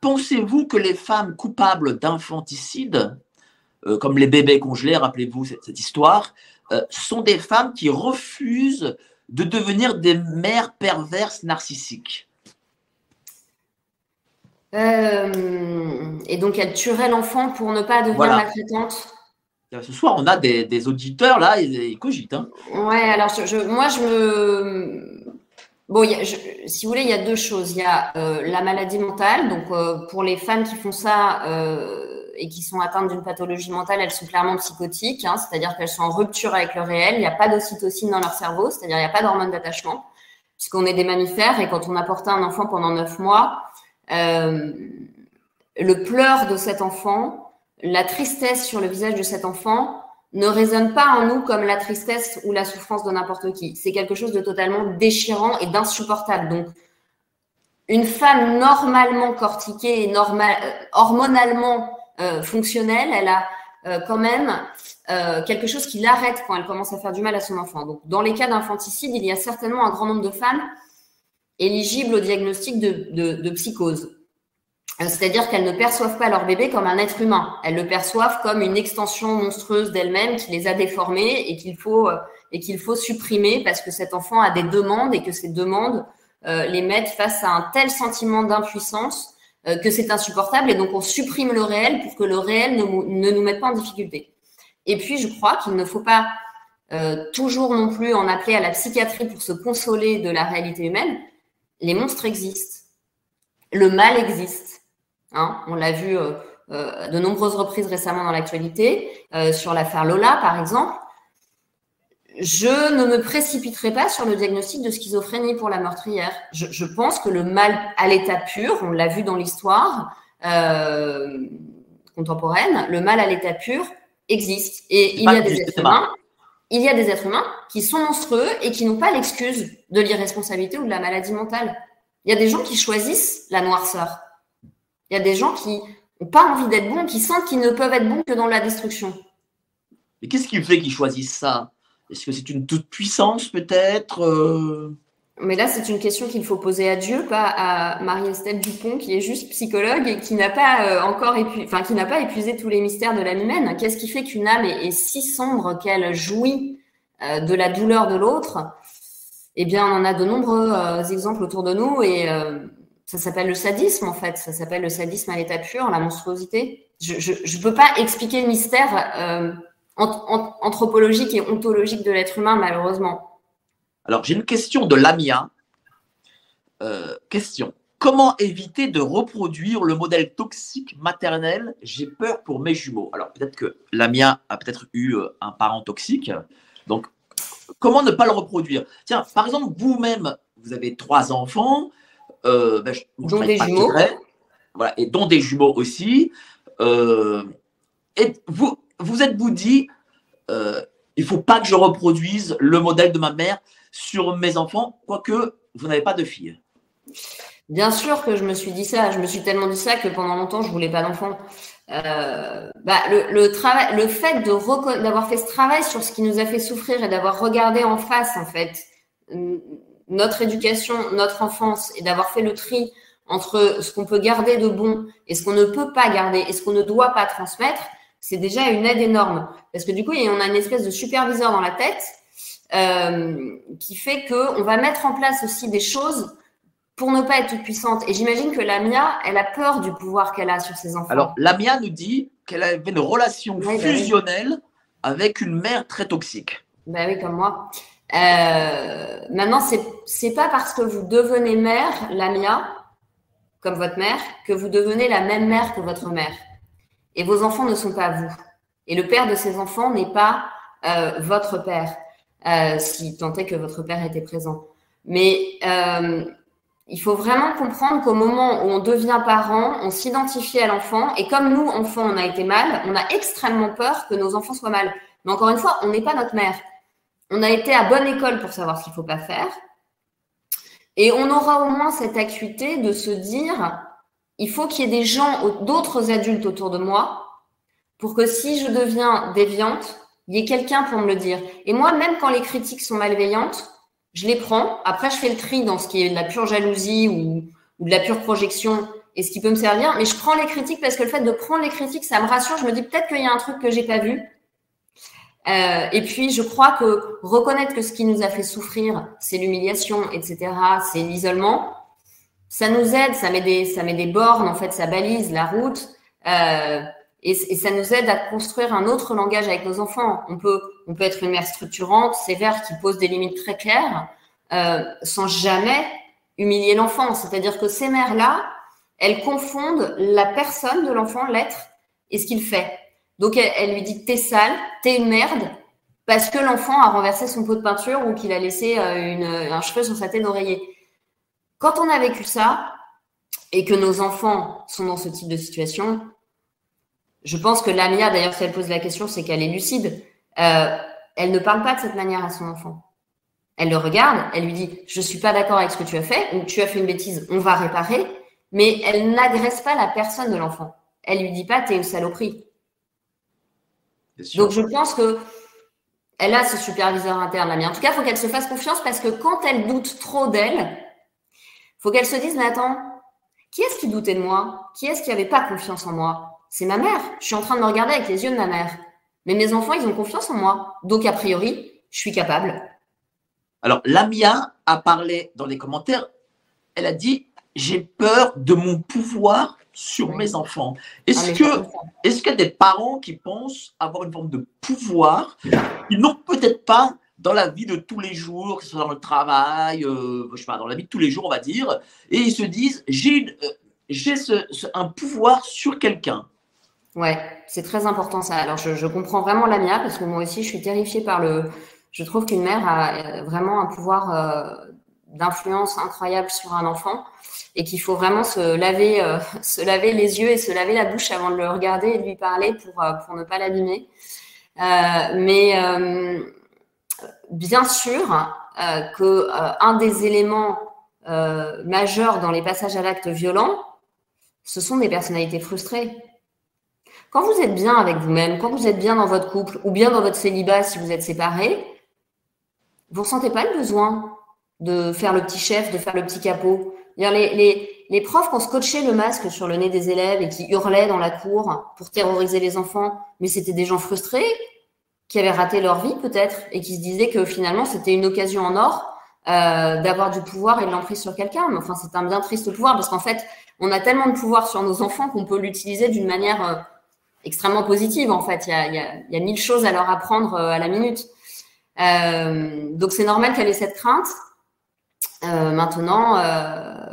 Pensez-vous que les femmes coupables d'infanticide, euh, comme les bébés congelés, rappelez-vous cette, histoire, sont des femmes qui refusent de devenir des mères perverses narcissiques?
Euh, Et donc elles tueraient l'enfant pour ne pas devenir voilà. maltraitante
ce soir, on a des, auditeurs là, ils, cogitent. Hein.
Ouais, alors je, moi je me Bon, si vous voulez, il y a deux choses. Il y a euh, la maladie mentale. Donc, euh, pour les femmes qui font ça euh, et qui sont atteintes d'une pathologie mentale, elles sont clairement psychotiques, hein, c'est-à-dire qu'elles sont en rupture avec le réel. Il n'y a pas d'ocytocine dans leur cerveau, c'est-à-dire il n'y a pas d'hormone d'attachement, puisqu'on est des mammifères et quand on a porté un enfant pendant neuf mois, le pleur de cet enfant, la tristesse sur le visage de cet enfant, ne résonne pas en nous comme la tristesse ou la souffrance de n'importe qui. C'est quelque chose de totalement déchirant et d'insupportable. Donc, une femme normalement cortiquée et euh, hormonalement euh, fonctionnelle, elle a euh, quand même euh, quelque chose qui l'arrête quand elle commence à faire du mal à son enfant. Donc, dans les cas d'infanticide, il y a certainement un grand nombre de femmes éligibles au diagnostic de, de, de psychose. Euh, c'est-à-dire qu'elles ne perçoivent pas leur bébé comme un être humain. Elles le perçoivent comme une extension monstrueuse d'elles-mêmes qui les a déformées et qu'il faut euh, et qu'il faut supprimer parce que cet enfant a des demandes et que ces demandes euh, les mettent face à un tel sentiment d'impuissance euh, que c'est insupportable et donc on supprime le réel pour que le réel ne, ne nous mette pas en difficulté. Et puis je crois qu'il ne faut pas euh, toujours non plus en appeler à la psychiatrie pour se consoler de la réalité humaine. Les monstres existent, le mal existe Hein, on l'a vu euh, euh, de nombreuses reprises récemment dans l'actualité, euh, sur l'affaire Lola par exemple. Je ne me précipiterai pas sur le diagnostic de schizophrénie pour la meurtrière. Je, pense que le mal à l'état pur, on l'a vu dans l'histoire contemporaine, le mal à l'état pur existe. Et il y a des êtres humains, il y a des êtres humains qui sont monstrueux et qui n'ont pas l'excuse de l'irresponsabilité ou de la maladie mentale. Il y a des gens qui choisissent la noirceur. Il y a des gens qui n'ont pas envie d'être bons, qui sentent qu'ils ne peuvent être bons que dans la destruction.
Et qu'est-ce qui fait qu'ils choisissent ça? Est-ce que c'est une toute puissance peut-être euh?
Mais là, c'est une question qu'il faut poser à Dieu, pas à Marie-Estelle Dupont, qui est juste psychologue et qui n'a pas euh, encore épuisé, enfin, qui n'a pas épuisé tous les mystères de l'âme humaine. Qu'est-ce qui fait qu'une âme est, si sombre qu'elle jouit euh, de la douleur de l'autre? Eh bien, on en a de nombreux exemples autour de nous et ça s'appelle le sadisme en fait. Ça s'appelle le sadisme à l'état pur, la monstruosité. Je ne peux pas expliquer le mystère anthropologique et ontologique de l'être humain, malheureusement.
Alors, j'ai une question de Lamia. Euh, question. Comment éviter de reproduire le modèle toxique maternel? J'ai peur pour mes jumeaux. Alors, peut-être que Lamia a peut-être eu euh, un parent toxique. Donc, comment ne pas le reproduire? Tiens, par exemple, vous-même, vous avez trois enfants.
Euh, ben, dont des jumeaux.
voilà, et dont des jumeaux aussi. Euh, et vous, vous êtes-vous dit, euh, il faut pas que je reproduise le modèle de ma mère sur mes enfants, quoique vous n'avez pas de fille
Bien sûr que je me suis dit ça. Je me suis tellement dit ça que pendant longtemps, je voulais pas d'enfant. Euh, bah, le, fait d'avoir fait ce travail sur ce qui nous a fait souffrir et d'avoir regardé en face, en fait, notre éducation, notre enfance, et d'avoir fait le tri entre ce qu'on peut garder de bon et ce qu'on ne peut pas garder et ce qu'on ne doit pas transmettre, c'est déjà une aide énorme. Parce que du coup, on a une espèce de superviseur dans la tête qui fait qu'on va mettre en place aussi des choses pour ne pas être toute puissante. Et j'imagine que Lamia, elle a peur du pouvoir qu'elle a sur ses enfants.
Alors, Lamia nous dit qu'elle avait une relation bah fusionnelle avec une mère très toxique.
Ben oui, comme moi. Euh, maintenant, c'est c'est pas parce que vous devenez mère, Lamia, comme votre mère, que vous devenez la même mère que votre mère. Et vos enfants ne sont pas vous. Et le père de ces enfants n'est pas euh, votre père, euh, si tant est que votre père était présent. Mais euh, il faut vraiment comprendre qu'au moment où on devient parent, on s'identifie à l'enfant. Et comme nous, enfants, on a été mal, on a extrêmement peur que nos enfants soient mal. Mais encore une fois, on n'est pas notre mère. On a été à bonne école pour savoir ce qu'il ne faut pas faire. Et on aura au moins cette acuité de se dire, il faut qu'il y ait des gens, d'autres adultes autour de moi, pour que si je deviens déviante, il y ait quelqu'un pour me le dire. Et moi, même quand les critiques sont malveillantes, je les prends. Après, je fais le tri dans ce qui est de la pure jalousie ou, de la pure projection et ce qui peut me servir. Mais je prends les critiques parce que le fait de prendre les critiques, ça me rassure. Je me dis peut-être qu'il y a un truc que j'ai pas vu. Euh, et puis, je crois que reconnaître que ce qui nous a fait souffrir, c'est l'humiliation, etc., c'est l'isolement ça nous aide, ça met des, ça met des bornes, en fait, ça balise la route. Euh, et, ça nous aide à construire un autre langage avec nos enfants. On peut, on peut être une mère structurante, sévère, qui pose des limites très claires, euh, sans jamais humilier l'enfant. C'est-à-dire que ces mères-là, elles confondent la personne de l'enfant, l'être, et ce qu'il fait. Donc, elle, elle lui dit t'es sale, t'es une merde, parce que l'enfant a renversé son pot de peinture ou qu'il a laissé euh, une, un cheveu sur sa tête d'oreiller. Quand on a vécu ça et que nos enfants sont dans ce type de situation, je pense que Lamia, d'ailleurs, si elle pose la question, c'est qu'elle est lucide. Euh, elle ne parle pas de cette manière à son enfant. Elle le regarde, elle lui dit Je suis pas d'accord avec ce que tu as fait, ou tu as fait une bêtise, on va réparer, mais elle n'agresse pas la personne de l'enfant. Elle lui dit pas T'es une saloperie. Donc je pense que elle a ce superviseur interne, Lamia. En tout cas, il faut qu'elle se fasse confiance parce que quand elle doute trop d'elle, faut qu'elle se dise, mais attends, qui est-ce qui doutait de moi? Qui est-ce qui n'avait pas confiance en moi? C'est ma mère. Je suis en train de me regarder avec les yeux de ma mère. Mais mes enfants, ils ont confiance en moi. Donc, a priori, je suis capable.
Alors, Lamia a parlé dans les commentaires. Elle a dit J'ai peur de mon pouvoir sur mes enfants. Est-ce ah, que, est-ce qu'il y a des parents qui pensent avoir une forme de pouvoir Ils n'ont peut-être pas dans la vie de tous les jours, que ce soit dans le travail, euh, je sais pas, dans la vie de tous les jours, on va dire, et ils se disent j'ai euh, j'ai un pouvoir sur quelqu'un.
Ouais, c'est très important ça. Alors je, comprends vraiment la mienne parce que moi aussi je suis terrifiée par le. Je trouve qu'une mère a vraiment un pouvoir euh, d'influence incroyable sur un enfant et qu'il faut vraiment se laver, euh, se laver les yeux et se laver la bouche avant de le regarder et de lui parler pour, pour ne pas l'abîmer. mais bien sûr euh, que euh, un des éléments euh, majeurs dans les passages à l'acte violent, ce sont des personnalités frustrées. Quand vous êtes bien avec vous-même, quand vous êtes bien dans votre couple ou bien dans votre célibat si vous êtes séparés, vous ne ressentez pas le besoin de faire le petit chef, de faire le petit capot. Les, les, les profs qui ont scotché le masque sur le nez des élèves et qui hurlaient dans la cour pour terroriser les enfants, mais c'était des gens frustrés qui avaient raté leur vie peut-être et qui se disaient que finalement c'était une occasion en or euh, d'avoir du pouvoir et de l'emprise sur quelqu'un. Mais enfin, c'est un bien triste pouvoir parce qu'en fait, on a tellement de pouvoir sur nos enfants qu'on peut l'utiliser d'une manière euh, extrêmement positive. En fait, il y a, y, a, y a, mille choses à leur apprendre euh, à la minute. Euh, donc, c'est normal qu'elle ait cette crainte. Euh, maintenant,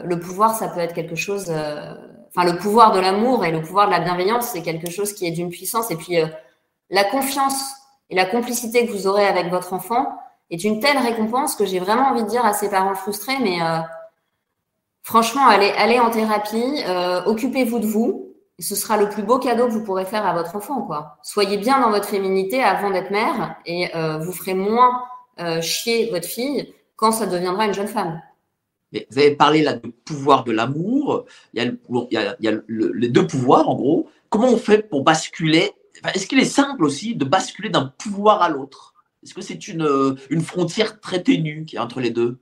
le pouvoir, ça peut être quelque chose. Enfin, le pouvoir de l'amour et le pouvoir de la bienveillance, c'est quelque chose qui est d'une puissance. Et puis, la confiance et la complicité que vous aurez avec votre enfant est une telle récompense que j'ai vraiment envie de dire à ces parents frustrés, mais euh, franchement, allez, allez en thérapie, euh, occupez-vous de vous, ce sera le plus beau cadeau que vous pourrez faire à votre enfant. Quoi. Soyez bien dans votre féminité avant d'être mère, et euh, vous ferez moins chier votre fille quand ça deviendra une jeune femme.
vous avez parlé là de pouvoir de l'amour, il y a le, les deux pouvoirs en gros. Comment on fait pour basculer? Est-ce qu'il est simple aussi de basculer d'un pouvoir à l'autre? Est-ce que c'est une, euh, une frontière très ténue qui est entre les deux?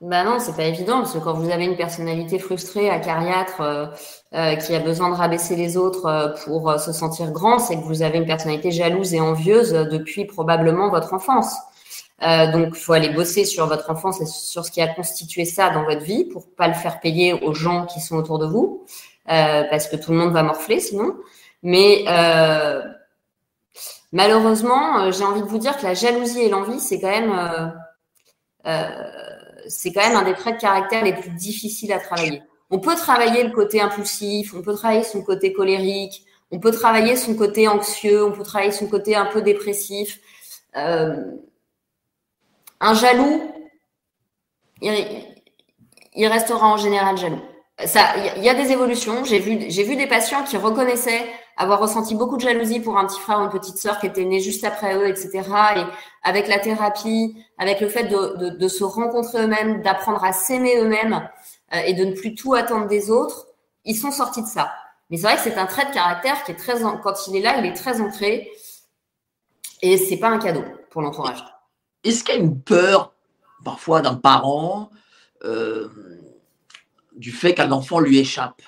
Bah non, c'est pas évident parce que quand vous avez une personnalité frustrée, acariâtre, euh, euh, qui a besoin de rabaisser les autres euh, pour euh, se sentir grand, c'est que vous avez une personnalité jalouse et envieuse depuis probablement votre enfance. donc, il faut aller bosser sur votre enfance et sur ce qui a constitué ça dans votre vie pour pas le faire payer aux gens qui sont autour de vous, parce que tout le monde va morfler sinon. Mais Malheureusement, euh, j'ai envie de vous dire que la jalousie et l'envie, c'est quand même, euh, euh, c'est quand même un des traits de caractère les plus difficiles à travailler. On peut travailler le côté impulsif, on peut travailler son côté colérique, on peut travailler son côté anxieux, on peut travailler son côté un peu dépressif. Euh, un jaloux, il, il, restera en général jaloux. Ça, il y a des évolutions. J'ai vu, j'ai vu des patients qui reconnaissaient avoir ressenti beaucoup de jalousie pour un petit frère ou une petite sœur qui était née juste après eux, etc. Et avec la thérapie, avec le fait de, de, de se rencontrer eux-mêmes, d'apprendre à s'aimer eux-mêmes euh, et de ne plus tout attendre des autres, ils sont sortis de ça. Mais c'est vrai que c'est un trait de caractère qui est très, quand il est là, il est très ancré et c'est pas un cadeau pour l'entourage.
Est-ce qu'il y a une peur parfois d'un parent euh, du fait qu'un enfant lui échappe?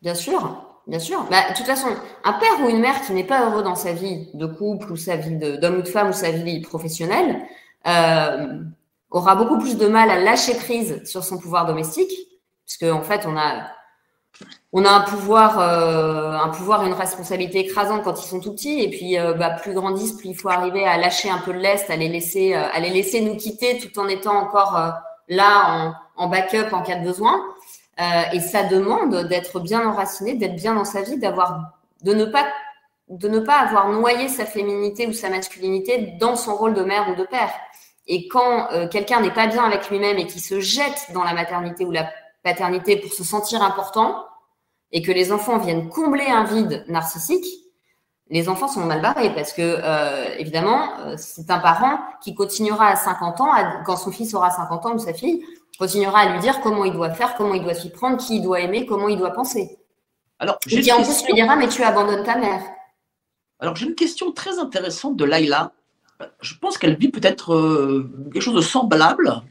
Bien sûr. Bien sûr. Bah, de toute façon, un père ou une mère qui n'est pas heureux dans sa vie de couple ou sa vie d'homme ou de femme ou sa vie professionnelle euh, aura beaucoup plus de mal à lâcher prise sur son pouvoir domestique, puisque en fait, on a on a un pouvoir, euh, un pouvoir et une responsabilité écrasante quand ils sont tout petits, et puis euh, bah, plus grandissent, plus il faut arriver à lâcher un peu le lest, à les laisser, euh, à les laisser nous quitter, tout en étant encore euh, là en backup en cas de besoin. Euh, et ça demande d'être bien enraciné, d'être bien dans sa vie, d'avoir, de ne pas, de ne pas avoir noyé sa féminité ou sa masculinité dans son rôle de mère ou de père. Et quand euh, quelqu'un n'est pas bien avec lui-même et qui se jette dans la maternité ou la paternité pour se sentir important, et que les enfants viennent combler un vide narcissique, les enfants sont mal barrés parce que, euh, évidemment, euh, c'est un parent qui continuera à 50 ans, quand son fils aura 50 ans ou sa fille, continuera à lui dire comment il doit faire, comment il doit s'y prendre, qui il doit aimer, comment il doit penser. Alors, Et qui en plus lui dira, mais tu abandonnes ta mère.
Alors, j'ai une question très intéressante de Laïla. Je pense qu'elle vit peut-être euh, quelque chose de semblable.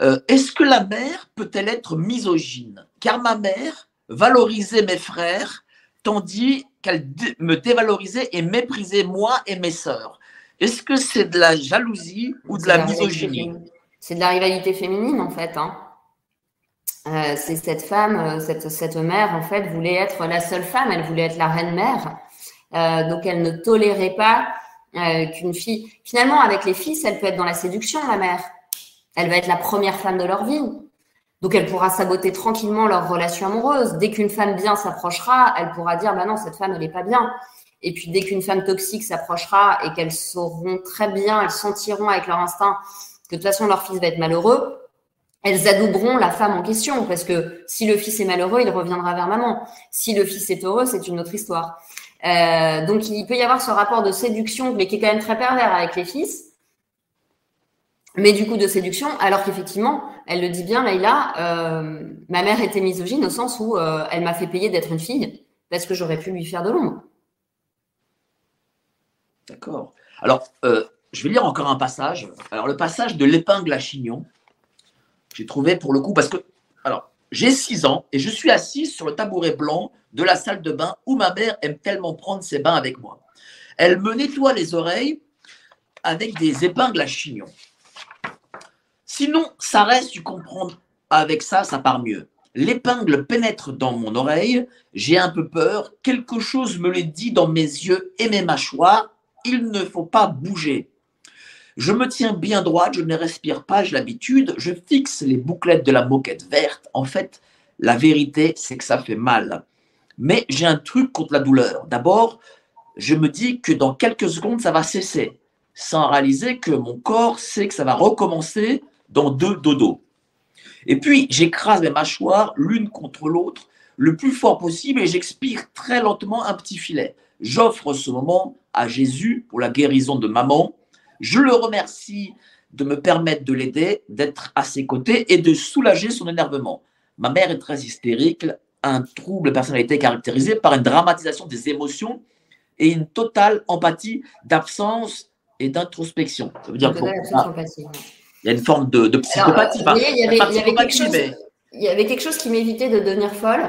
Euh, Est-ce que la mère peut-elle être misogyne? Car ma mère valorisait mes frères, tandis qu'elle me dévalorisait et méprisait moi et mes sœurs. Est-ce que c'est de la jalousie ou de la misogynie?
C'est de la rivalité féminine en fait. Hein. Euh, c'est cette femme, euh, cette, mère en fait voulait être la seule femme, elle voulait être la reine mère. Euh, donc elle ne tolérait pas qu'une fille. Finalement, avec les fils, elle peut être dans la séduction, la mère. Elle va être la première femme de leur vie. Donc elle pourra saboter tranquillement leur relation amoureuse. Dès qu'une femme bien s'approchera, elle pourra dire bah non cette femme elle est pas bien. Et puis dès qu'une femme toxique s'approchera et qu'elles sauront très bien, elles sentiront avec leur instinct que de toute façon leur fils va être malheureux, elles adouberont la femme en question parce que si le fils est malheureux, il reviendra vers maman. Si le fils est heureux, c'est une autre histoire. Euh, donc il peut y avoir ce rapport de séduction, mais qui est quand même très pervers avec les fils. mais du coup de séduction, alors qu'effectivement, elle le dit bien, Laïla, euh, ma mère était misogyne au sens où euh, elle m'a fait payer d'être une fille parce que j'aurais pu lui faire de l'ombre.
D'accord. Alors, je vais lire encore un passage. Alors, le passage de l'épingle à chignon, j'ai trouvé pour le coup, parce que, alors, j'ai 6 ans et je suis assise sur le tabouret blanc de la salle de bain où ma mère aime tellement prendre ses bains avec moi. Elle me nettoie les oreilles avec des épingles à chignon. Sinon, ça reste, tu comprends, avec ça, ça part mieux. L'épingle pénètre dans mon oreille, j'ai un peu peur, quelque chose me le dit dans mes yeux et mes mâchoires, il ne faut pas bouger. Je me tiens bien droite, je ne respire pas, j'ai l'habitude, je fixe les bouclettes de la moquette verte. En fait, la vérité, c'est que ça fait mal. Mais j'ai un truc contre la douleur. D'abord, je me dis que dans quelques secondes, ça va cesser, sans réaliser que mon corps sait que ça va recommencer dans deux dodos. Et puis, j'écrase mes mâchoires l'une contre l'autre le plus fort possible et j'expire très lentement un petit filet. J'offre ce moment à Jésus pour la guérison de maman je le remercie de me permettre de l'aider, d'être à ses côtés et de soulager son énervement. Ma mère est très hystérique, un trouble de personnalité caractérisé par une dramatisation des émotions et une totale empathie d'absence et d'introspection. Ça veut dire qu'il y a une forme de, psychopathie.
il, y avait, quelque chose, qui m'évitait de devenir folle.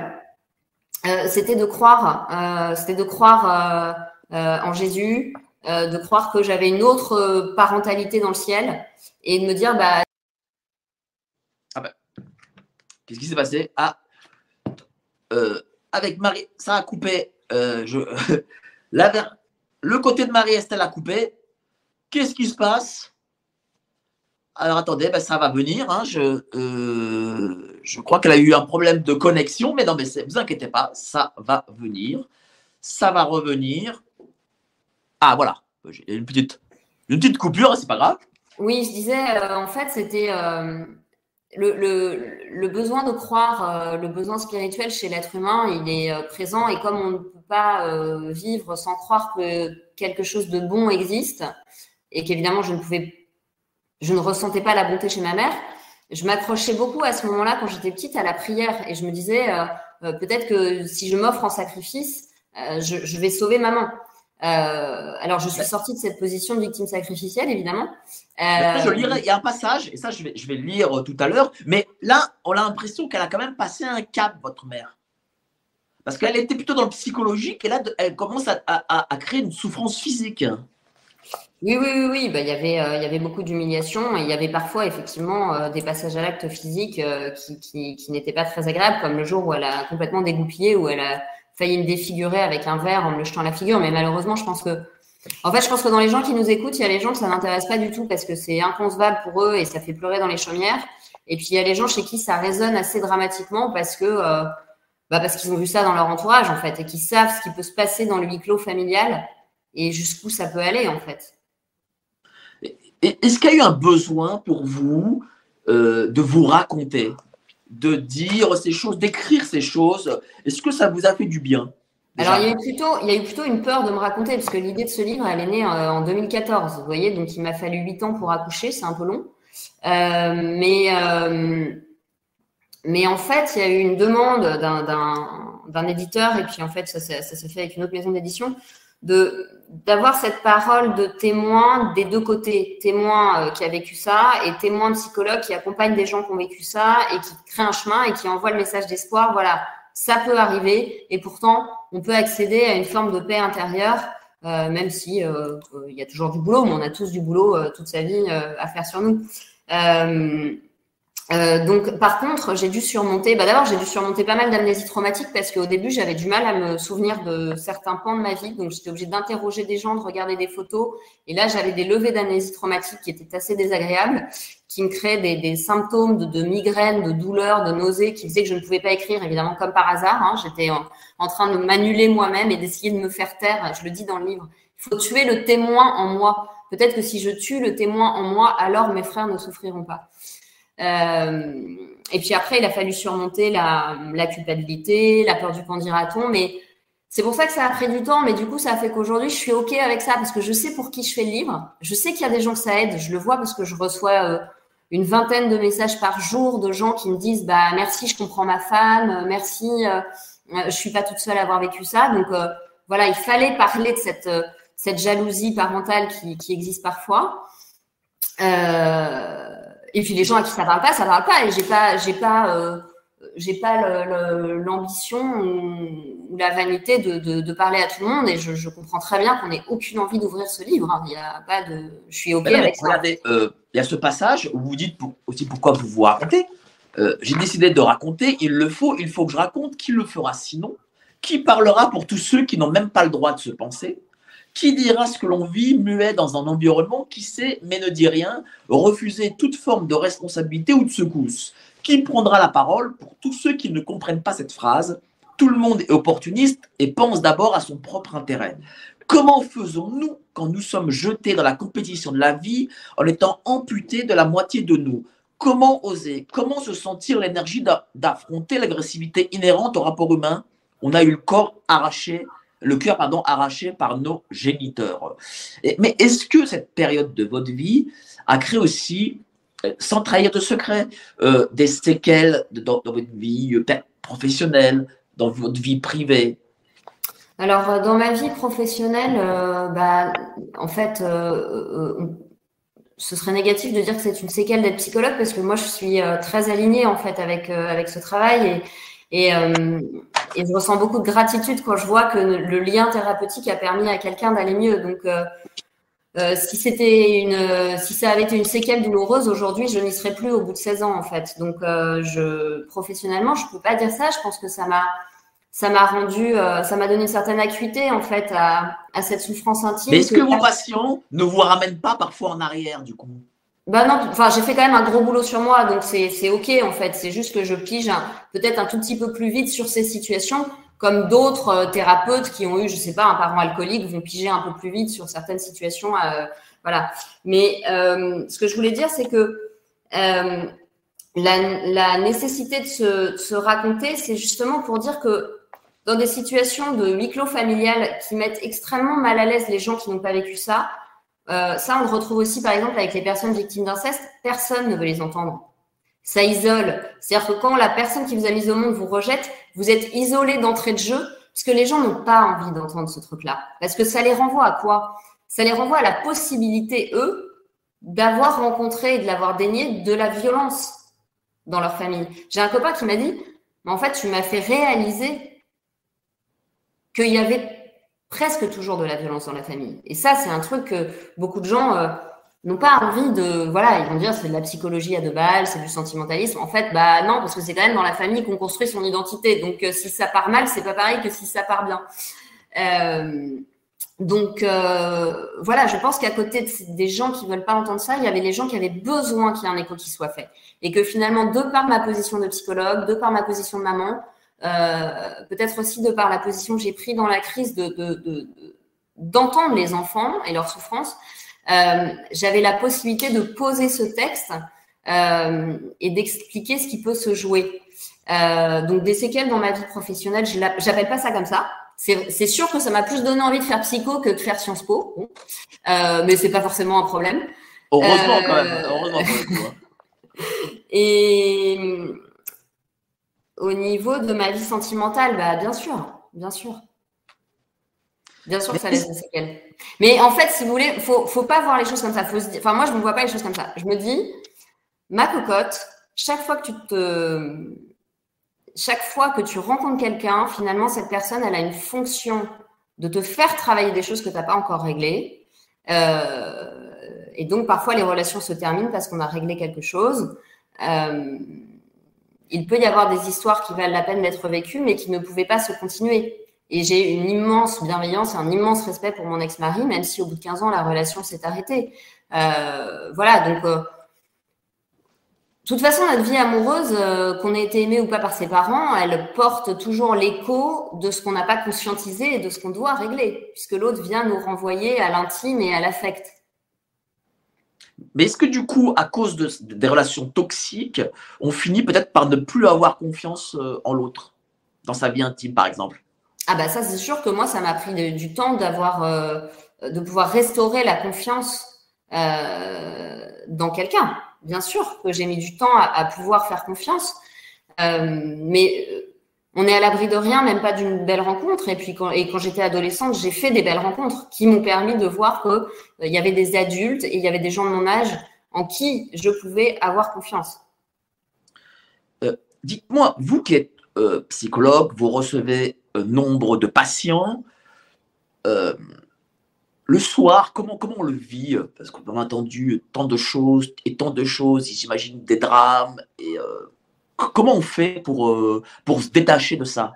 Euh, c'était de croire, euh, c'était de croire euh, en Jésus, euh, de croire que j'avais une autre euh, parentalité dans le ciel et de me dire bah
ah bah qu'est-ce qui s'est passé? Ah euh, avec Marie ça a coupé le côté de Marie Estelle a coupé qu'est-ce qui se passe? Alors attendez, bah, ça va venir. Hein, je, je crois qu'elle a eu un problème de connexion, mais non, mais vous inquiétez pas, ça va venir. Ça va revenir. Ah, voilà. J'ai une petite, une petite coupure, c'est pas grave.
Oui, je disais, euh, en fait, c'était euh, le, le, besoin de croire, euh, le besoin spirituel chez l'être humain, il est présent et comme on ne peut pas vivre sans croire que quelque chose de bon existe et qu'évidemment je ne pouvais, je ne ressentais pas la bonté chez ma mère, je m'accrochais beaucoup à ce moment-là quand j'étais petite à la prière et je me disais peut-être que si je m'offre en sacrifice, je vais sauver maman. Euh, alors, je suis sortie de cette position de victime sacrificielle, évidemment.
Euh, je lirai, il y a un passage, et ça, je vais, je vais le lire euh, tout à l'heure, mais là, on a l'impression qu'elle a quand même passé un cap, votre mère. Parce qu'elle était plutôt dans le psychologique, et là, elle commence à, à, créer une souffrance physique.
Oui, oui, oui, oui. Bah, il, y avait, il y avait beaucoup d'humiliation, et il y avait parfois, effectivement, des passages à l'acte physique qui, qui, qui n'étaient pas très agréables, comme le jour où elle a complètement dégoupillé, où elle a failli me défigurer avec un verre en me jetant la figure. Mais malheureusement, je pense que, en fait, je pense que dans les gens qui nous écoutent, il y a les gens que ça n'intéresse pas du tout parce que c'est inconcevable pour eux et ça fait pleurer dans les chaumières. Et puis il y a les gens chez qui ça résonne assez dramatiquement parce que, euh, bah parce qu'ils ont vu ça dans leur entourage en fait et qui savent ce qui peut se passer dans le huis clos familial et jusqu'où ça peut aller en fait.
Est-ce qu'il y a eu un besoin pour vous euh, de vous raconter de dire ces choses, d'écrire ces choses Est-ce que ça vous a fait du bien
alors, il y, a eu plutôt, une peur de me raconter, parce que l'idée de ce livre, elle est née euh, en 2014. Vous voyez, donc il m'a fallu huit ans pour accoucher, c'est un peu long. Euh, mais, euh, mais en fait, il y a eu une demande d'un éditeur, et puis en fait, ça, ça, ça s'est fait avec une autre maison d'édition, de d'avoir cette parole de témoin des deux côtés, témoin euh, qui a vécu ça et témoin psychologue qui accompagne des gens qui ont vécu ça et qui crée un chemin et qui envoie le message d'espoir. Voilà, ça peut arriver et pourtant on peut accéder à une forme de paix intérieure, euh, même si euh, il y a toujours du boulot, mais on a tous du boulot toute sa vie à faire sur nous. Euh, donc, par contre, j'ai dû surmonter. Bah, D'abord, j'ai dû surmonter pas mal d'amnésie traumatique parce qu'au début, j'avais du mal à me souvenir de certains pans de ma vie. Donc, j'étais obligée d'interroger des gens, de regarder des photos. Et là, j'avais des levées d'amnésie traumatique qui étaient assez désagréables, qui me créaient des, symptômes de, de, migraine, de douleur, de nausées, qui faisaient que je ne pouvais pas écrire, évidemment, comme par hasard. Hein. J'étais en, en, train de m'annuler moi-même et d'essayer de me faire taire. Je le dis dans le livre. Il faut tuer le témoin en moi. Peut-être que si je tue le témoin en moi, alors mes frères ne souffriront pas. Euh, et puis après, il a fallu surmonter la, culpabilité, la peur du dira-t-on, mais C'est pour ça que ça a pris du temps, mais du coup, ça a fait qu'aujourd'hui, je suis OK avec ça parce que je sais pour qui je fais le livre. Je sais qu'il y a des gens que ça aide. Je le vois parce que je reçois euh, une vingtaine de messages par jour de gens qui me disent bah merci, je comprends ma femme, euh, merci, euh, je suis pas toute seule à avoir vécu ça. Donc voilà, il fallait parler de cette cette jalousie parentale qui existe parfois. Et puis les gens à qui ça parle pas, ça parle pas. Et j'ai pas j'ai pas j'ai pas l'ambition ou, la vanité de, parler à tout le monde et je, comprends très bien qu'on n'ait aucune envie d'ouvrir ce livre. Hein. Il y a pas de, je suis ok avec ça.
Regardez, euh, il y a ce passage où vous dites aussi pourquoi vous vous racontez. Euh, j'ai décidé de raconter, il le faut, il faut que je raconte. Qui le fera sinon Qui parlera pour tous ceux qui n'ont même pas le droit de se penser qui dira ce que l'on vit muet dans un environnement qui sait mais ne dit rien, refuser toute forme de responsabilité ou de secousse? Qui prendra la parole pour tous ceux qui ne comprennent pas cette phrase? Tout le monde est opportuniste et pense d'abord à son propre intérêt. Comment faisons-nous quand nous sommes jetés dans la compétition de la vie en étant amputés de la moitié de nous? Comment oser? Comment se sentir l'énergie d'affronter l'agressivité inhérente au rapport humain? On a eu le corps arraché, le cœur pardon arraché par nos géniteurs. mais est-ce que cette période de votre vie a créé aussi euh, sans trahir de secret, euh, des séquelles dans, votre vie euh, professionnelle, dans votre vie privée?
Alors, dans ma vie professionnelle, bah, en fait, ce serait négatif de dire que c'est une séquelle d'être psychologue parce que moi, je suis très alignée en fait avec, avec ce travail et, et, et, je ressens beaucoup de gratitude quand je vois que le lien thérapeutique a permis à quelqu'un d'aller mieux. Donc, euh, si c'était une, euh, si ça avait été une séquelle douloureuse aujourd'hui, je n'y serais plus au bout de 16 ans en fait. Donc, euh, je professionnellement, je peux pas dire ça. Je pense que ça m'a, ça m'a rendu, ça m'a donné une certaine acuité en fait à, à cette souffrance intime.
Mais est-ce que, vos patients ne vous ramènent pas parfois en arrière du coup?
Bah non, enfin j'ai fait quand même un gros boulot sur moi, donc c'est ok en fait. C'est juste que je pige peut-être un tout petit peu plus vite sur ces situations comme d'autres euh, thérapeutes qui ont eu, je sais pas, un parent alcoolique vont piger un peu plus vite sur certaines situations. Euh, voilà. Mais euh, ce que je voulais dire, c'est que la, la, nécessité de se, se raconter, c'est justement pour dire que dans des situations de huis clos qui mettent extrêmement mal à l'aise les gens qui n'ont pas vécu ça, ça, on le retrouve aussi, par exemple, avec les personnes victimes d'inceste. Personne ne veut les entendre ça isole. C'est-à-dire que quand la personne qui vous a mis au monde vous rejette, vous êtes isolé d'entrée de jeu, parce que les gens n'ont pas envie d'entendre ce truc-là. Parce que ça les renvoie à quoi? Ça les renvoie à la possibilité, eux, d'avoir rencontré et de l'avoir dénié de la violence dans leur famille. J'ai un copain qui m'a dit, mais en fait, tu m'as fait réaliser qu'il y avait presque toujours de la violence dans la famille. Et ça, c'est un truc que beaucoup de gens... Euh, n'ont pas envie de voilà ils vont dire c'est de la psychologie à deux balles c'est du sentimentalisme. En fait bah non parce que c'est quand même dans la famille qu'on construit son identité. Donc euh, si ça part mal c'est pas pareil que si ça part bien. Euh, donc voilà je pense qu'à côté des gens qui veulent pas entendre ça il y avait les gens qui avaient besoin qu'il y ait un écho qui soit fait. Et que finalement de par ma position de psychologue de par ma position de maman peut-être aussi de par la position que j'ai prise dans la crise de d'entendre les enfants et leurs souffrances euh, j'avais la possibilité de poser ce texte euh, et d'expliquer ce qui peut se jouer. Euh, donc des séquelles dans ma vie professionnelle, je n'appelle pas ça comme ça. C'est sûr que ça m'a plus donné envie de faire psycho que de faire Sciences Po, bon. euh, mais c'est pas forcément un problème.
Heureusement quand même. Heureusement hein.
Et au niveau de ma vie sentimentale, bah bien sûr, bien sûr. Bien sûr que ça laisse des séquelles. Mais en fait, si vous voulez, faut, faut pas voir les choses comme ça. Faut se dire, enfin, moi, je ne vois pas les choses comme ça. Je me dis, ma cocotte, chaque fois que tu te, chaque fois que tu rencontres quelqu'un, finalement, cette personne, elle a une fonction de te faire travailler des choses que tu n'as pas encore réglées. Euh, et donc, parfois, les relations se terminent parce qu'on a réglé quelque chose. Euh, il peut y avoir des histoires qui valent la peine d'être vécues, mais qui ne pouvaient pas se continuer. Et j'ai une immense bienveillance et un immense respect pour mon ex-mari, même si au bout de 15 ans, la relation s'est arrêtée. Euh, voilà, donc, euh, de toute façon, notre vie amoureuse, euh, qu'on ait été aimé ou pas par ses parents, elle porte toujours l'écho de ce qu'on n'a pas conscientisé et de ce qu'on doit régler, puisque l'autre vient nous renvoyer à l'intime et à l'affect.
Mais est-ce que du coup, à cause de, des relations toxiques, on finit peut-être par ne plus avoir confiance en l'autre, dans sa vie intime par exemple?
Ah bah ça, c'est sûr que moi, ça m'a pris du temps d'avoir, euh, de pouvoir restaurer la confiance euh, dans quelqu'un. Bien sûr que j'ai mis du temps à, pouvoir faire confiance, euh, mais on est à l'abri de rien, même pas d'une belle rencontre. Et puis quand, quand j'étais adolescente, j'ai fait des belles rencontres qui m'ont permis de voir que il y avait des adultes et il y avait des gens de mon âge en qui je pouvais avoir confiance.
Dites-moi, vous qui êtes psychologue, vous recevez nombre de patients. Euh, le soir, comment, comment on le vit? Parce qu'on a entendu tant de choses et tant de choses, j'imagine des drames. Et, euh, comment on fait pour, euh, pour se détacher de ça?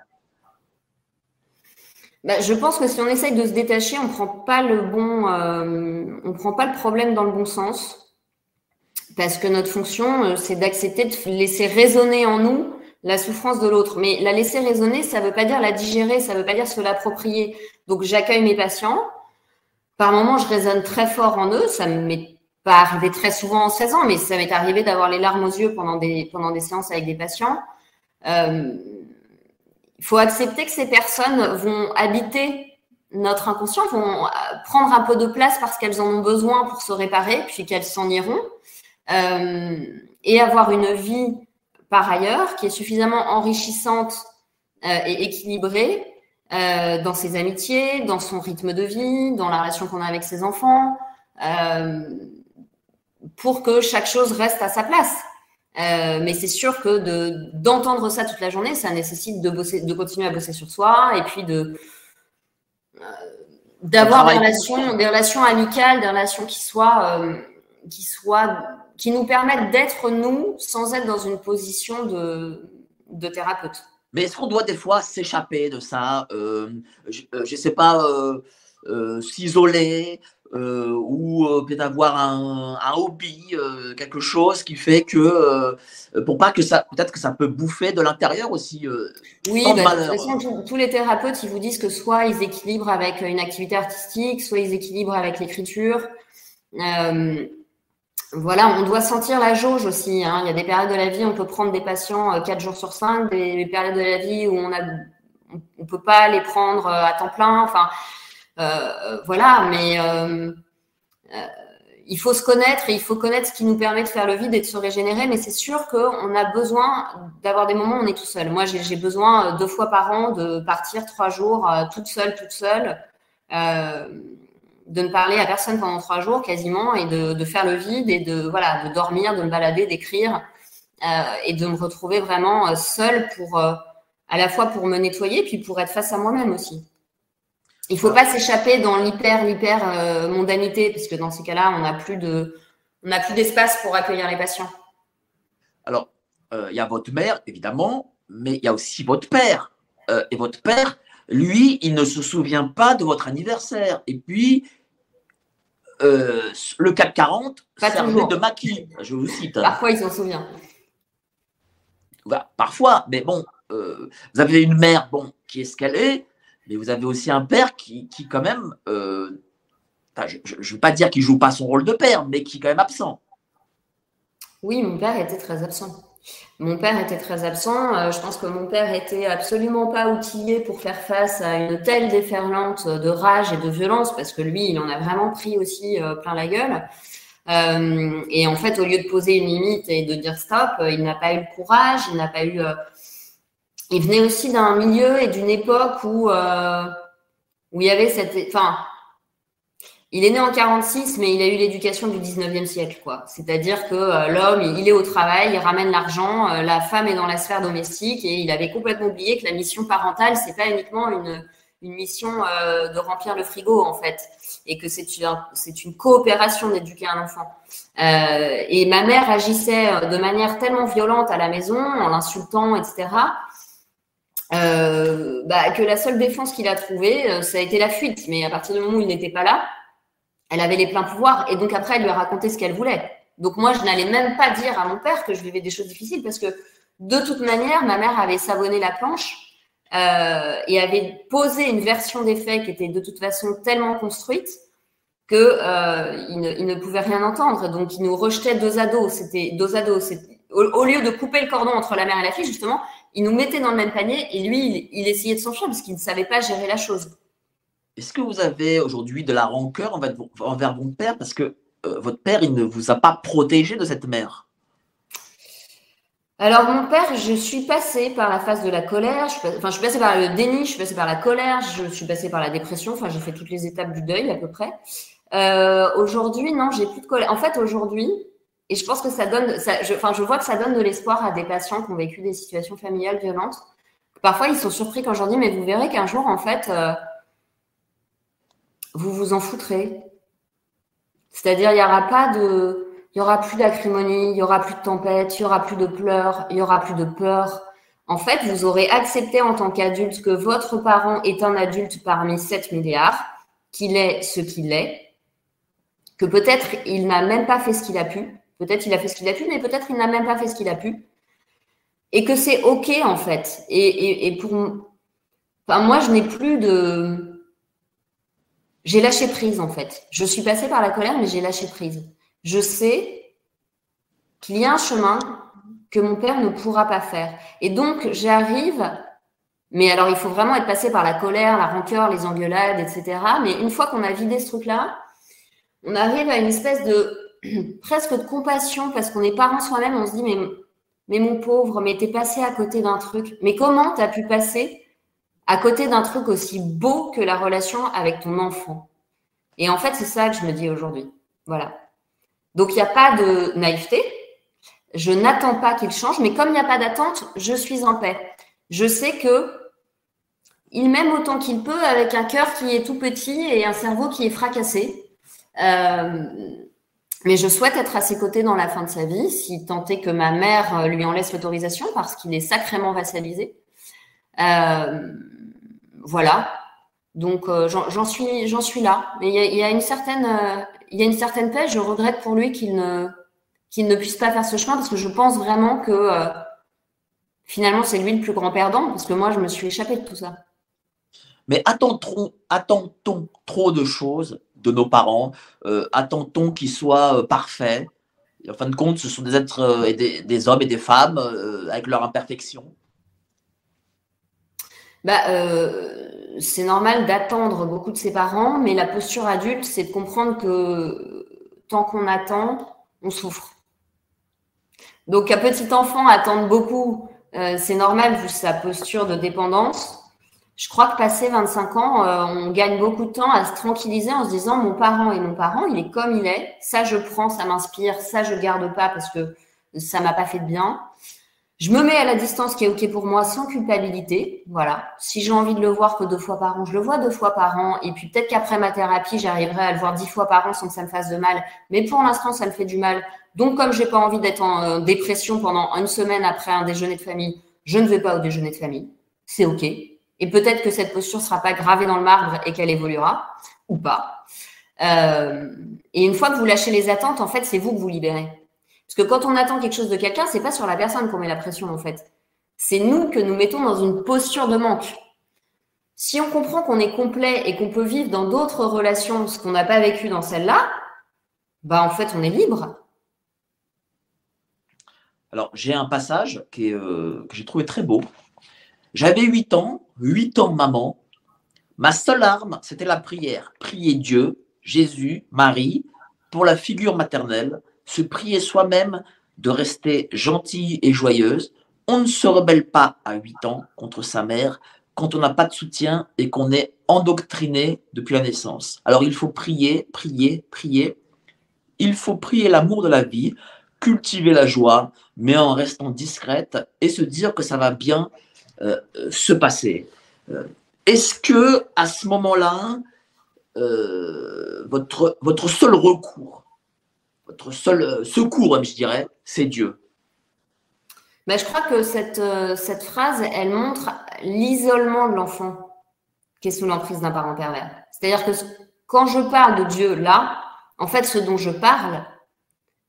Bah, je pense que si on essaye de se détacher, on prend bon, on prend pas le problème dans le bon sens, parce que notre fonction, c'est d'accepter de laisser résonner en nous la souffrance de l'autre. Mais la laisser résonner, ça ne veut pas dire la digérer, ça ne veut pas dire se l'approprier. Donc j'accueille mes patients. Par moments, je résonne très fort en eux. Ça ne m'est pas arrivé très souvent en 16 ans, mais ça m'est arrivé d'avoir les larmes aux yeux pendant des, pendant des séances avec des patients. Euh, il faut accepter que ces personnes vont habiter notre inconscient, vont prendre un peu de place parce qu'elles en ont besoin pour se réparer, puis qu'elles s'en iront. Euh, et avoir une vie par ailleurs, qui est suffisamment enrichissante euh, et équilibrée euh, dans ses amitiés, dans son rythme de vie, dans la relation qu'on a avec ses enfants, euh, pour que chaque chose reste à sa place. mais c'est sûr que d'entendre ça toute la journée, ça nécessite de bosser, de continuer à bosser sur soi et puis de d'avoir des relations, des relations amicales, des relations qui soient qui soient qui nous permettent d'être nous sans être dans une position de, de thérapeute.
Mais est-ce qu'on doit des fois s'échapper de ça euh, Je ne euh, sais pas, euh, ou peut-être avoir un, un hobby, quelque chose qui fait que, pour pas que ça, peut-être que ça peut bouffer de l'intérieur aussi.
oui, bah, de toute façon, tous les thérapeutes, ils vous disent que soit ils équilibrent avec une activité artistique, soit ils équilibrent avec l'écriture. Voilà, on doit sentir la jauge aussi. Hein. Il y a des périodes de la vie, on peut prendre des patients 4 euh, jours sur 5, des périodes de la vie où on a, on peut pas les prendre euh, à temps plein. Enfin, euh, voilà, mais il faut se connaître et il faut connaître ce qui nous permet de faire le vide et de se régénérer. Mais c'est sûr qu'on a besoin d'avoir des moments où on est tout seul. Moi, j'ai besoin deux fois par an de partir trois jours toute seule, toute seule de ne parler à personne pendant trois jours quasiment et de, faire le vide et de voilà de dormir, de me balader, d'écrire euh, et de me retrouver vraiment euh, seule pour euh, à la fois pour me nettoyer puis pour être face à moi-même aussi. Il faut pas s'échapper dans l'hyper l'hyper mondanité parce que dans ces cas-là on n'a plus de on plus d'espace pour accueillir les patients.
Alors il y a votre mère évidemment, mais il y a aussi votre père et votre père lui, il ne se souvient pas de votre anniversaire. Et puis, euh, le CAC 40 pas servait de maquis. Je vous cite.
Parfois, il s'en souvient.
Bah, parfois, mais bon, euh, vous avez une mère bon, qui est ce qu'elle est, mais vous avez aussi un père qui, qui quand même, euh, je ne veux pas dire qu'il joue pas son rôle de père, mais qui est quand même absent.
Oui, mon père était très absent. Mon père était très absent. Euh, je pense que mon père était absolument pas outillé pour faire face à une telle déferlante de rage et de violence, parce que lui, il en a vraiment pris aussi euh, plein la gueule. Et en fait, au lieu de poser une limite et de dire stop, il n'a pas eu le courage, il n'a pas eu. Il venait aussi d'un milieu et d'une époque où où il y avait cette. Enfin, il est né en 46, mais il a eu l'éducation du 19e siècle, quoi. C'est-à-dire que euh, l'homme, il est au travail, il ramène l'argent, euh, la femme est dans la sphère domestique, et il avait complètement oublié que la mission parentale, c'est pas uniquement une, une mission euh, de remplir le frigo, en fait, et que c'est une, c'est une coopération d'éduquer un enfant. et ma mère agissait de manière tellement violente à la maison, en l'insultant, etc. Bah, que la seule défense qu'il a trouvée, ça a été la fuite. Mais à partir du moment où il n'était pas là, elle avait les pleins pouvoirs et donc après elle lui a raconté ce qu'elle voulait. Donc moi je n'allais même pas dire à mon père que je vivais des choses difficiles parce que de toute manière ma mère avait savonné la planche euh, et avait posé une version des faits qui était de toute façon tellement construite que euh, il, ne, pouvait rien entendre. Donc il nous rejetait dos à dos. C'était dos. Au, au lieu de couper le cordon entre la mère et la fille justement, il nous mettait dans le même panier et lui, il, essayait de s'enfuir parce qu'il ne savait pas gérer la chose.
Est-ce que vous avez aujourd'hui de la rancœur envers, votre père parce que euh, votre père, il ne vous a pas protégé de cette mère?
Alors, mon père, je suis passée par la phase de la colère, je, enfin, je suis passée par le déni, je suis passée par la colère, je suis passée par la dépression, enfin, j'ai fait toutes les étapes du deuil à peu près. Euh, aujourd'hui, non, j'ai plus de colère. En fait, aujourd'hui, et je pense que ça donne, ça, enfin, je vois que ça donne de l'espoir à des patients qui ont vécu des situations familiales violentes. Parfois, ils sont surpris quand je leur dis, mais vous verrez qu'un jour, en fait, euh, vous vous en foutrez. C'est-à-dire, il n'y aura pas de, il y aura plus d'acrimonie, il y aura plus de tempête, il y aura plus de pleurs, il y aura plus de peur. En fait, vous aurez accepté en tant qu'adulte que votre parent est un adulte parmi 7 milliards, qu'il est ce qu'il est, que peut-être il n'a même pas fait ce qu'il a pu, peut-être il a fait ce qu'il a pu, mais peut-être il n'a même pas fait ce qu'il a pu, et que c'est OK en fait. Et, pour. Enfin, moi, je n'ai plus de. J'ai lâché prise en fait. Je suis passée par la colère, mais j'ai lâché prise je sais qu'il y a un chemin que mon père ne pourra pas faire. Et donc, j'arrive, mais alors il faut vraiment être passé par la colère, la rancœur, les engueulades, etc. Mais une fois qu'on a vidé ce truc-là, on arrive à une espèce de presque de compassion parce qu'on est parents soi-même, on se dit, mais, mais mon pauvre, mais t'es passé à côté d'un truc. Mais comment t'as pu passer à côté d'un truc aussi beau que la relation avec ton enfant? Et en fait, c'est ça que je me dis aujourd'hui. Voilà. Donc, il n'y a pas de naïveté. Je n'attends pas qu'il change, mais comme il n'y a pas d'attente, je suis en paix. Je sais que il m'aime autant qu'il peut avec un cœur qui est tout petit et un cerveau qui est fracassé. Euh, mais je souhaite être à ses côtés dans la fin de sa vie, si tant est que ma mère lui en laisse l'autorisation, parce qu'il est sacrément vassalisé. Euh, voilà. Donc euh, j'en suis, suis là. Mais il y a, une certaine, il y a une certaine paix. Je regrette pour lui qu'il ne, ne puisse pas faire ce chemin parce que je pense vraiment que euh, finalement, c'est lui le plus grand perdant parce que moi, je me suis échappée de tout ça.
Mais attend-on attend trop de choses de nos parents euh, Attend-on qu'ils soient euh, parfaits En fin de compte, ce sont des êtres et des, hommes et des femmes avec leur imperfection.
Bah, c'est normal d'attendre beaucoup de ses parents, mais la posture adulte, c'est de comprendre que tant qu'on attend, on souffre. Donc, un petit enfant attendre beaucoup, euh, c'est normal vu sa posture de dépendance. Je crois que passé 25 ans, euh, on gagne beaucoup de temps à se tranquilliser en se disant mon parent est mon parent, il est comme il est. Ça, je prends, ça m'inspire. Ça, je garde pas parce que ça m'a pas fait de bien. Je me mets à la distance qui est OK pour moi sans culpabilité. Voilà. Si j'ai envie de le voir que deux fois par an, je le vois deux fois par an. Et puis peut-être qu'après ma thérapie, j'arriverai à le voir dix fois par an sans que ça me fasse de mal. Mais pour l'instant, ça me fait du mal. Donc, comme j'ai pas envie d'être en euh, dépression pendant une semaine après un déjeuner de famille, je ne vais pas au déjeuner de famille. C'est OK. Et peut-être que cette posture sera pas gravée dans le marbre et qu'elle évoluera ou pas. Euh, et une fois que vous lâchez les attentes, en fait, c'est vous que vous libérez. Parce que quand on attend quelque chose de quelqu'un, c'est pas sur la personne qu'on met la pression en fait. C'est nous que nous mettons dans une posture de manque. Si on comprend qu'on est complet et qu'on peut vivre dans d'autres relations ce qu'on n'a pas vécu dans celle-là, bah en fait on est libre.
Alors j'ai un passage euh, que j'ai trouvé très beau. J'avais 8 ans, 8 ans maman. Ma seule arme, c'était la prière. Prier Dieu, Jésus, Marie, pour la figure maternelle se prier soi-même de rester gentille et joyeuse. On ne se rebelle pas à 8 ans contre sa mère quand on n'a pas de soutien et qu'on est endoctriné depuis la naissance. Alors il faut prier, prier, prier. Il faut prier l'amour de la vie, cultiver la joie, mais en restant discrète et se dire que ça va bien euh, se passer. Euh, est-ce que à ce moment-là, euh, votre, votre seul recours, votre seul secours, je dirais, c'est Dieu?
Ben, je crois que cette, cette phrase, elle montre l'isolement de l'enfant qui est sous l'emprise d'un parent pervers. C'est-à-dire que quand je parle de Dieu là, en fait, ce dont je parle,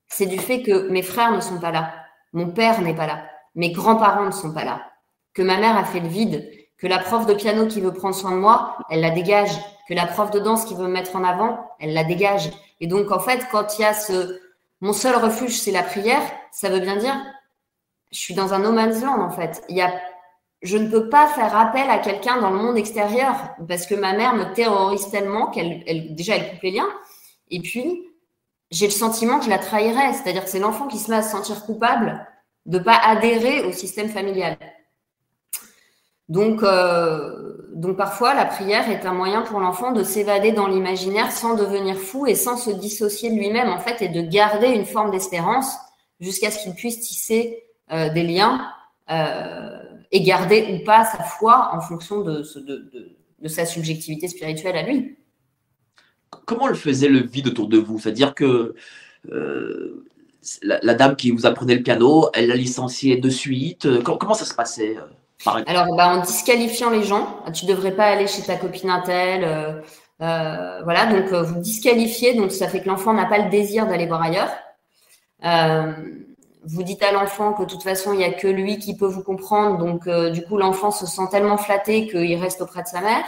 c'est du fait que mes frères ne sont pas là, mon père n'est pas là, mes grands-parents ne sont pas là, que ma mère a fait le vide, que la prof de piano qui veut prendre soin de moi, elle la dégage, que la prof de danse qui veut me mettre en avant, elle la dégage. Et donc, en fait, quand il y a ce, mon seul refuge, c'est la prière, ça veut bien dire, je suis dans un no man's land, en fait. Il y a je ne peux pas faire appel à quelqu'un dans le monde extérieur parce que ma mère me terrorise tellement qu'elle, elle, déjà, elle coupe les liens. Et puis, j'ai le sentiment que je la trahirais. C'est-à-dire que c'est l'enfant qui se met à se sentir coupable de ne pas adhérer au système familial. Donc, euh, donc, parfois, la prière est un moyen pour l'enfant de s'évader dans l'imaginaire sans devenir fou et sans se dissocier de lui-même, en fait, et de garder une forme d'espérance jusqu'à ce qu'il puisse tisser euh, des liens. Euh, et garder ou pas sa foi en fonction de, de, sa subjectivité spirituelle à lui.
Comment le faisait le vide autour de vous? C'est-à-dire que la, dame qui vous apprenait le piano, elle l'a licencié de suite? Comment, ça se passait
Alors, bah, en disqualifiant les gens, tu devrais pas aller chez ta copine Intel. voilà, donc vous disqualifiez, donc ça fait que l'enfant n'a pas le désir d'aller voir ailleurs vous dites à l'enfant que de toute façon, il n'y a que lui qui peut vous comprendre. Donc, euh, du coup, l'enfant se sent tellement flatté qu'il reste auprès de sa mère.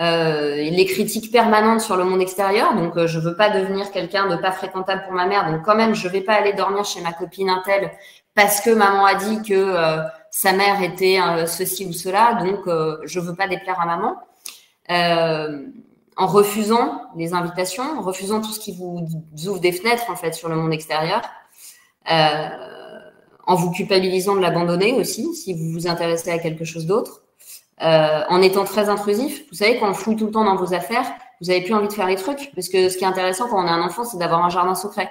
Euh, les critiques permanentes sur le monde extérieur. Donc, euh, je veux pas devenir quelqu'un de pas fréquentable pour ma mère. Donc, quand même, je vais pas aller dormir chez ma copine Intel parce que maman a dit que euh, sa mère était ceci ou cela. Donc, je veux pas déplaire à maman. en refusant les invitations, en refusant tout ce qui vous ouvre des fenêtres en fait sur le monde extérieur. Euh, en vous culpabilisant de l'abandonner aussi, si vous vous intéressez à quelque chose d'autre, euh, en étant très intrusif. Vous savez, quand on fouille tout le temps dans vos affaires, vous n'avez plus envie de faire les trucs, parce que ce qui est intéressant quand on est un enfant, c'est d'avoir un jardin secret.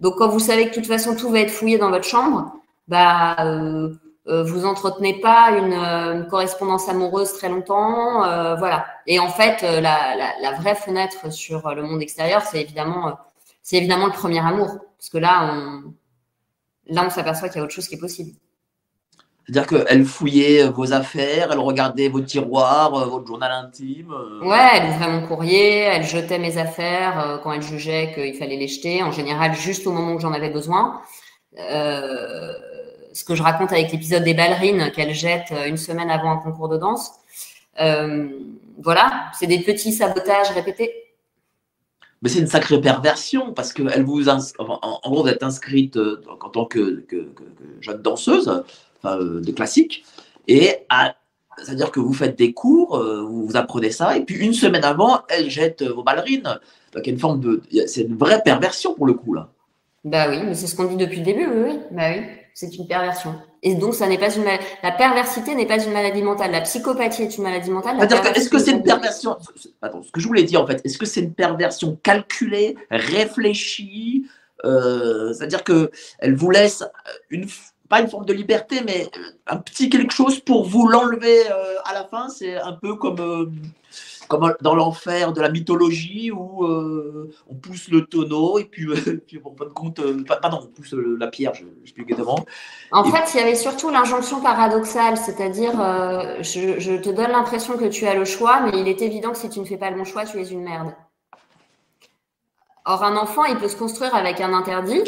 Donc, quand vous savez que de toute façon tout va être fouillé dans votre chambre, bah, euh, euh vous entretenez pas une, correspondance amoureuse très longtemps, euh, voilà. Et en fait, la, la, la, vraie fenêtre sur le monde extérieur, c'est évidemment, c'est évidemment le premier amour, parce que là, on, là, on s'aperçoit qu'il y a autre chose qui est possible.
C'est-à-dire qu'elle fouillait vos affaires, elle regardait vos tiroirs, euh, votre journal intime.
Euh. Ouais, elle ouvrait mon courrier, elle jetait mes affaires euh, quand elle jugeait qu'il fallait les jeter, en général juste au moment où j'en avais besoin. Ce que je raconte avec l'épisode des ballerines qu'elle jette une semaine avant un concours de danse. voilà, c'est des petits sabotages répétés
mais c'est une sacrée perversion parce que elle vous en, gros vous êtes inscrite euh, en tant que, jeune danseuse euh, de classique et c'est-à-dire que vous faites des cours, euh, vous apprenez ça et puis une semaine avant elle jette vos ballerines. Donc une forme de c'est une vraie perversion pour le coup là.
Bah oui, mais c'est ce qu'on dit depuis le début, oui, oui. Bah oui, c'est une perversion. Et donc, ça n'est pas une la perversité n'est pas une maladie mentale. La psychopathie est une maladie mentale.
Est-ce que c'est une perversion Attends, ce que je voulais dire en fait, est-ce que c'est une perversion calculée, réfléchie euh, C'est-à-dire que elle vous laisse une pas une forme de liberté, mais un petit quelque chose pour vous l'enlever euh, à la fin. C'est un peu comme euh, comme dans l'enfer de la mythologie où euh, on pousse le tonneau et puis, euh, puis en fin de compte, euh, pardon, on pousse la pierre, je ne sais plus exactement.
En fait, il y avait surtout l'injonction paradoxale, c'est-à-dire je, je, te donne l'impression que tu as le choix, mais il est évident que si tu ne fais pas le bon choix, tu es une merde. Or, un enfant, il peut se construire avec un interdit.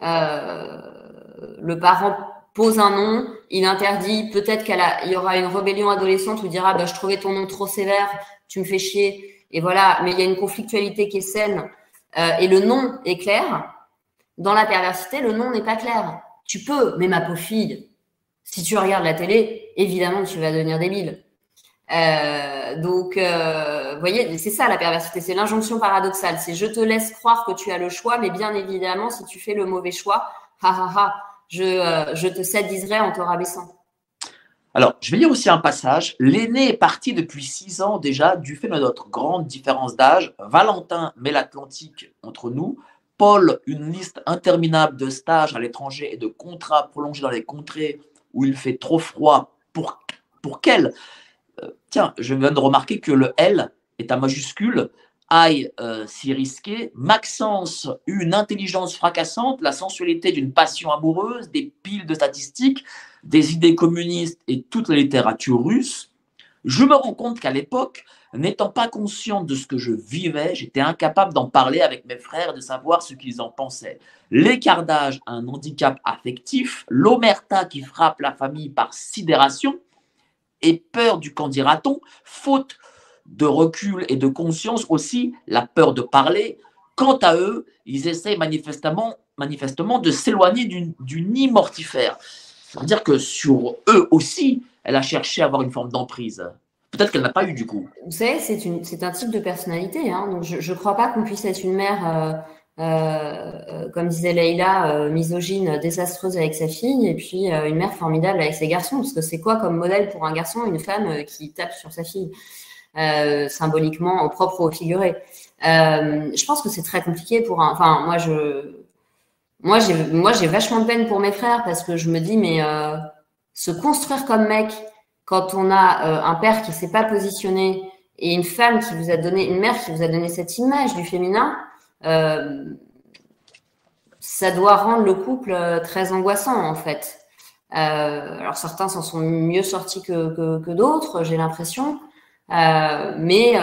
le parent pose un nom, il interdit, peut-être qu'il y aura une rébellion adolescente où il dira bah, je trouvais ton nom trop sévère, tu me fais chier, et voilà, mais il y a une conflictualité qui est saine, euh, et le nom est clair. Dans la perversité, le nom n'est pas clair. Tu peux, mais ma pauvre fille, si tu regardes la télé, évidemment tu vas devenir débile. Euh, donc, euh, voyez, c'est ça la perversité, c'est l'injonction paradoxale. C'est je te laisse croire que tu as le choix, mais bien évidemment, si tu fais le mauvais choix, ha ha ha, euh, je, te sadiserai en te rabaissant.
Alors, je vais lire aussi un passage. L'aîné est parti depuis six ans déjà, du fait de notre grande différence d'âge. Valentin met l'Atlantique entre nous. Paul, une liste interminable de stages à l'étranger et de contrats prolongés dans les contrées où il fait trop froid. Pour, pour quel? Euh, Tiens, je viens de remarquer que le L est à majuscule aille euh, s'y risquer. Maxence une intelligence fracassante, la sensualité d'une passion amoureuse, des piles de statistiques, des idées communistes et toute la littérature russe. Je me rends compte qu'à l'époque, n'étant pas conscient de ce que je vivais, j'étais incapable d'en parler avec mes frères de savoir ce qu'ils en pensaient. L'écart d'âge, un handicap affectif, l'omerta qui frappe la famille par sidération et peur du qu'en dira-t-on, faute de recul et de conscience aussi, la peur de parler. Quant à eux, ils essaient manifestement, de s'éloigner du nid mortifère. ça veut dire que sur eux aussi, elle a cherché à avoir une forme d'emprise. Peut-être qu'elle n'a pas eu du coup.
Vous savez, c'est un type de personnalité. Hein. Je ne crois pas qu'on puisse être une mère, euh, euh, comme disait Leïla, euh, misogyne, désastreuse avec sa fille, et puis une mère formidable avec ses garçons. Parce que c'est quoi comme modèle pour un garçon, une femme qui tape sur sa fille, symboliquement, au propre ou au figuré Je pense que c'est très compliqué pour un. Enfin, moi, je. Moi, j'ai, moi, j'ai vachement de peine pour mes frères parce que je me dis, mais se construire comme mec, quand on a euh, un père qui ne s'est pas positionné et une femme qui vous a donné, une mère qui vous a donné cette image du féminin, euh, ça doit rendre le couple euh, très angoissant en fait. alors certains s'en sont mieux sortis que, que, d'autres, j'ai l'impression. Mais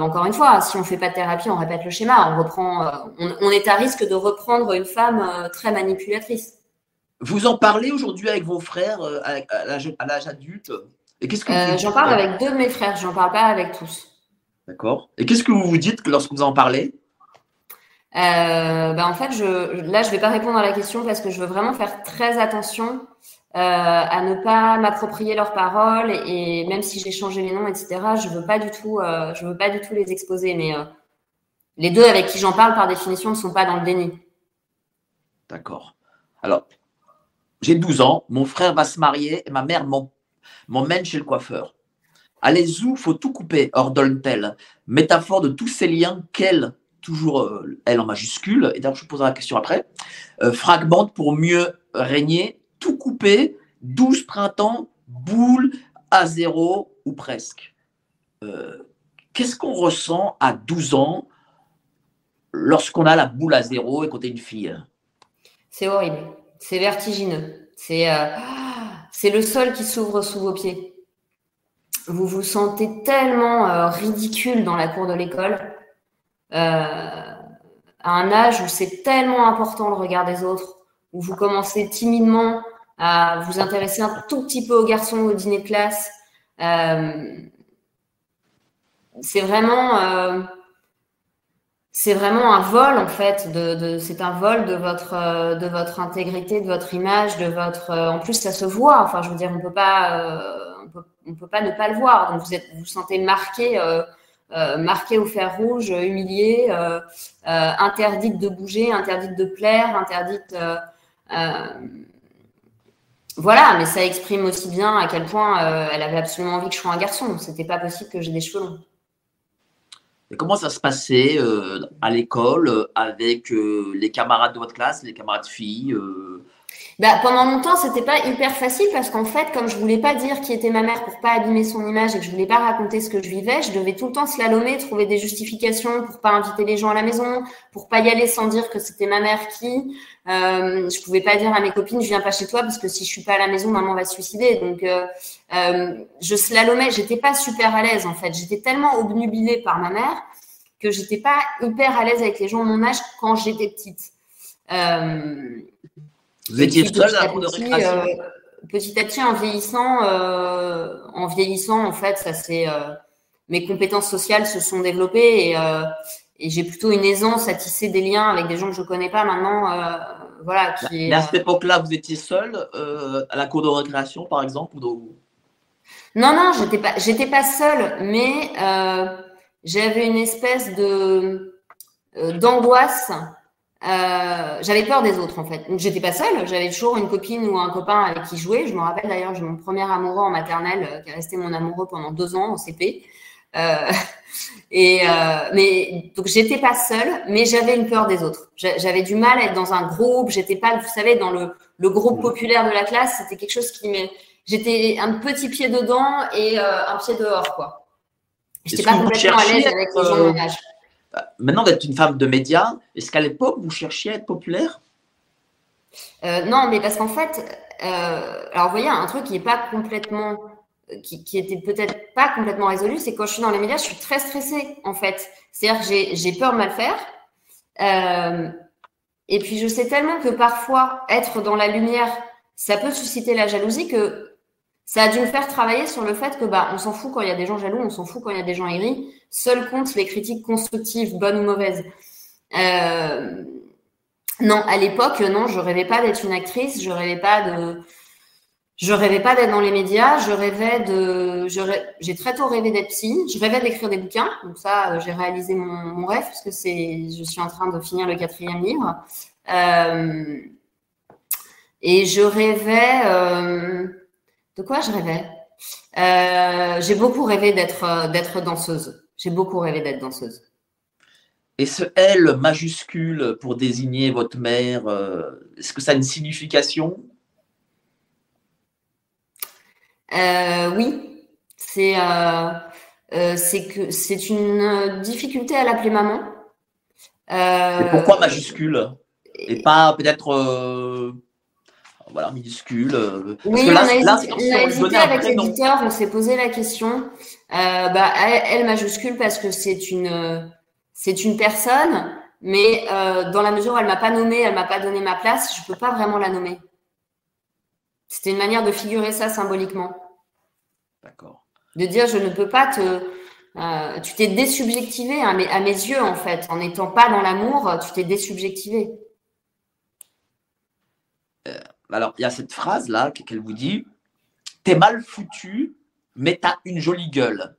encore une fois, si on fait pas de thérapie, on répète le schéma, on reprend, on, est à risque de reprendre une femme très manipulatrice.
Vous en parlez aujourd'hui avec vos frères à l'âge adulte
euh, j'en parle avec deux de mes frères, j'en parle pas avec tous.
D'accord. Et qu'est-ce que vous vous dites lorsque vous en parlez?
Euh, ben, en fait, je, là, je vais pas répondre à la question parce que je veux vraiment faire très attention euh, à ne pas m'approprier leurs paroles et, même si j'ai changé les noms, etc. Je veux pas du tout, je veux pas du tout les exposer. Mais les deux avec qui j'en parle, par définition, ne sont pas dans le déni.
D'accord. Alors, j'ai 12 ans, mon frère va se marier et ma mère m'emmène chez le coiffeur. Allez où faut tout couper, ordonne-t-elle. Métaphore de tous ces liens qu'elle, toujours euh, elle en majuscule, et d'ailleurs je vous poserai la question après, euh, fragmente pour mieux régner, tout couper, douze printemps, boule à zéro ou presque. Euh, qu'est-ce qu'on ressent à 12 ans lorsqu'on a la boule à zéro et qu'on est une fille
C'est horrible, c'est vertigineux. C'est c'est le sol qui s'ouvre sous vos pieds. Vous vous sentez tellement euh, ridicule dans la cour de l'école, euh, à un âge où c'est tellement important le regard des autres, où vous commencez timidement à vous intéresser un tout petit peu aux garçons au dîner de classe. Euh, c'est vraiment c'est vraiment un vol en fait. De, c'est un vol de votre euh, de votre intégrité, de votre image, de votre. Euh, en plus, ça se voit. Enfin, je veux dire, on peut pas euh, on peut, pas ne pas le voir. Donc vous êtes vous, sentez marqué marqué au fer rouge, humilié, interdite de bouger, interdite de plaire, interdite. Voilà, mais ça exprime aussi bien à quel point elle avait absolument envie que je sois un garçon. C'était pas possible que j'ai des cheveux longs.
Et comment ça se passait euh, à l'école euh, avec euh, les camarades de votre classe, les camarades filles
bah, pendant longtemps, c'était pas hyper facile parce qu'en fait, comme je voulais pas dire qui était ma mère pour pas abîmer son image et que je voulais pas raconter ce que je vivais, je devais tout le temps slalomer, trouver des justifications pour pas inviter les gens à la maison, pour pas y aller sans dire que c'était ma mère qui. Euh, je pouvais pas dire à mes copines, je viens pas chez toi parce que si je suis pas à la maison, maman va se suicider. Donc, euh, euh, je slalomais. J'étais pas super à l'aise en fait. J'étais tellement obnubilée par ma mère que j'étais pas hyper à l'aise avec les gens de mon âge quand j'étais petite. Euh,
vous étiez seule à de récréation
euh, Petit à petit, en vieillissant, euh, en vieillissant, en fait, ça c'est mes compétences sociales se sont développées et, et j'ai plutôt une aisance à tisser des liens avec des gens que je connais pas maintenant. Voilà.
Qui Mais à cette époque-là, vous étiez seule à la cour de récréation, par exemple, ou
Non, non, j'étais pas, j'étais pas seule, mais j'avais une espèce de d'angoisse euh, j'avais peur des autres en fait. Donc j'étais pas seule, j'avais toujours une copine ou un copain avec qui jouer. Je me rappelle d'ailleurs, j'ai mon premier amoureux en maternelle euh, qui est resté mon amoureux pendant deux ans au CP. Euh, et euh, mais donc j'étais pas seule, mais j'avais une peur des autres. J'avais du mal à être dans un groupe. J'étais pas, vous savez, dans le, le groupe mmh. populaire de la classe. C'était quelque chose qui m'est. J'étais un petit pied dedans et euh, un pied dehors quoi. J'étais pas complètement à l'aise avec les gens de mon âge.
Maintenant, d'être une femme de médias, est-ce qu'à l'époque, vous cherchiez à être populaire?
Non, mais parce qu'en fait, alors vous voyez, un truc qui n'est pas complètement, qui, qui était peut-être pas complètement résolu, c'est quand je suis dans les médias, je suis très stressée, en fait. C'est-à-dire que j'ai peur de mal faire. Euh, et puis, je sais tellement que parfois, être dans la lumière, ça peut susciter la jalousie que ça a dû me faire travailler sur le fait que bah on s'en fout quand il y a des gens jaloux, on s'en fout quand il y a des gens aigris. Seul compte les critiques constructives, bonnes ou mauvaises. Euh, non, à l'époque, non, je rêvais pas d'être une actrice, je rêvais pas de. Je rêvais pas d'être dans les médias, je rêvais de. J'ai très tôt rêvé d'être psy, je rêvais d'écrire des bouquins, donc ça, j'ai réalisé mon, rêve, puisque c'est, je suis en train de finir le quatrième livre. Euh, et je rêvais. Euh, de quoi je rêvais? Euh, J'ai beaucoup rêvé d'être danseuse. J'ai beaucoup rêvé d'être danseuse.
Et ce L majuscule pour désigner votre mère, est-ce que ça a une signification?
Euh, oui, c'est euh, euh, c'est que c'est une difficulté à l'appeler maman.
pourquoi majuscule et pas peut-être voilà, minuscule.
oui, on, a, hésité avec l'éditeur, on s'est posé la question. bah, elle, majuscule parce que c'est une, c'est une personne, mais dans la mesure où elle m'a pas nommée, elle m'a pas donné ma place, je peux pas vraiment la nommer. C'était une manière de figurer ça symboliquement. D'accord. De dire je ne peux pas te. Euh, tu t'es désubjectivé à mes, à mes, yeux, en fait. En n'étant pas dans l'amour, tu t'es désubjectivé.
Euh, alors, il y a cette phrase-là qu'elle vous dit T'es mal foutu, mais t'as une jolie gueule.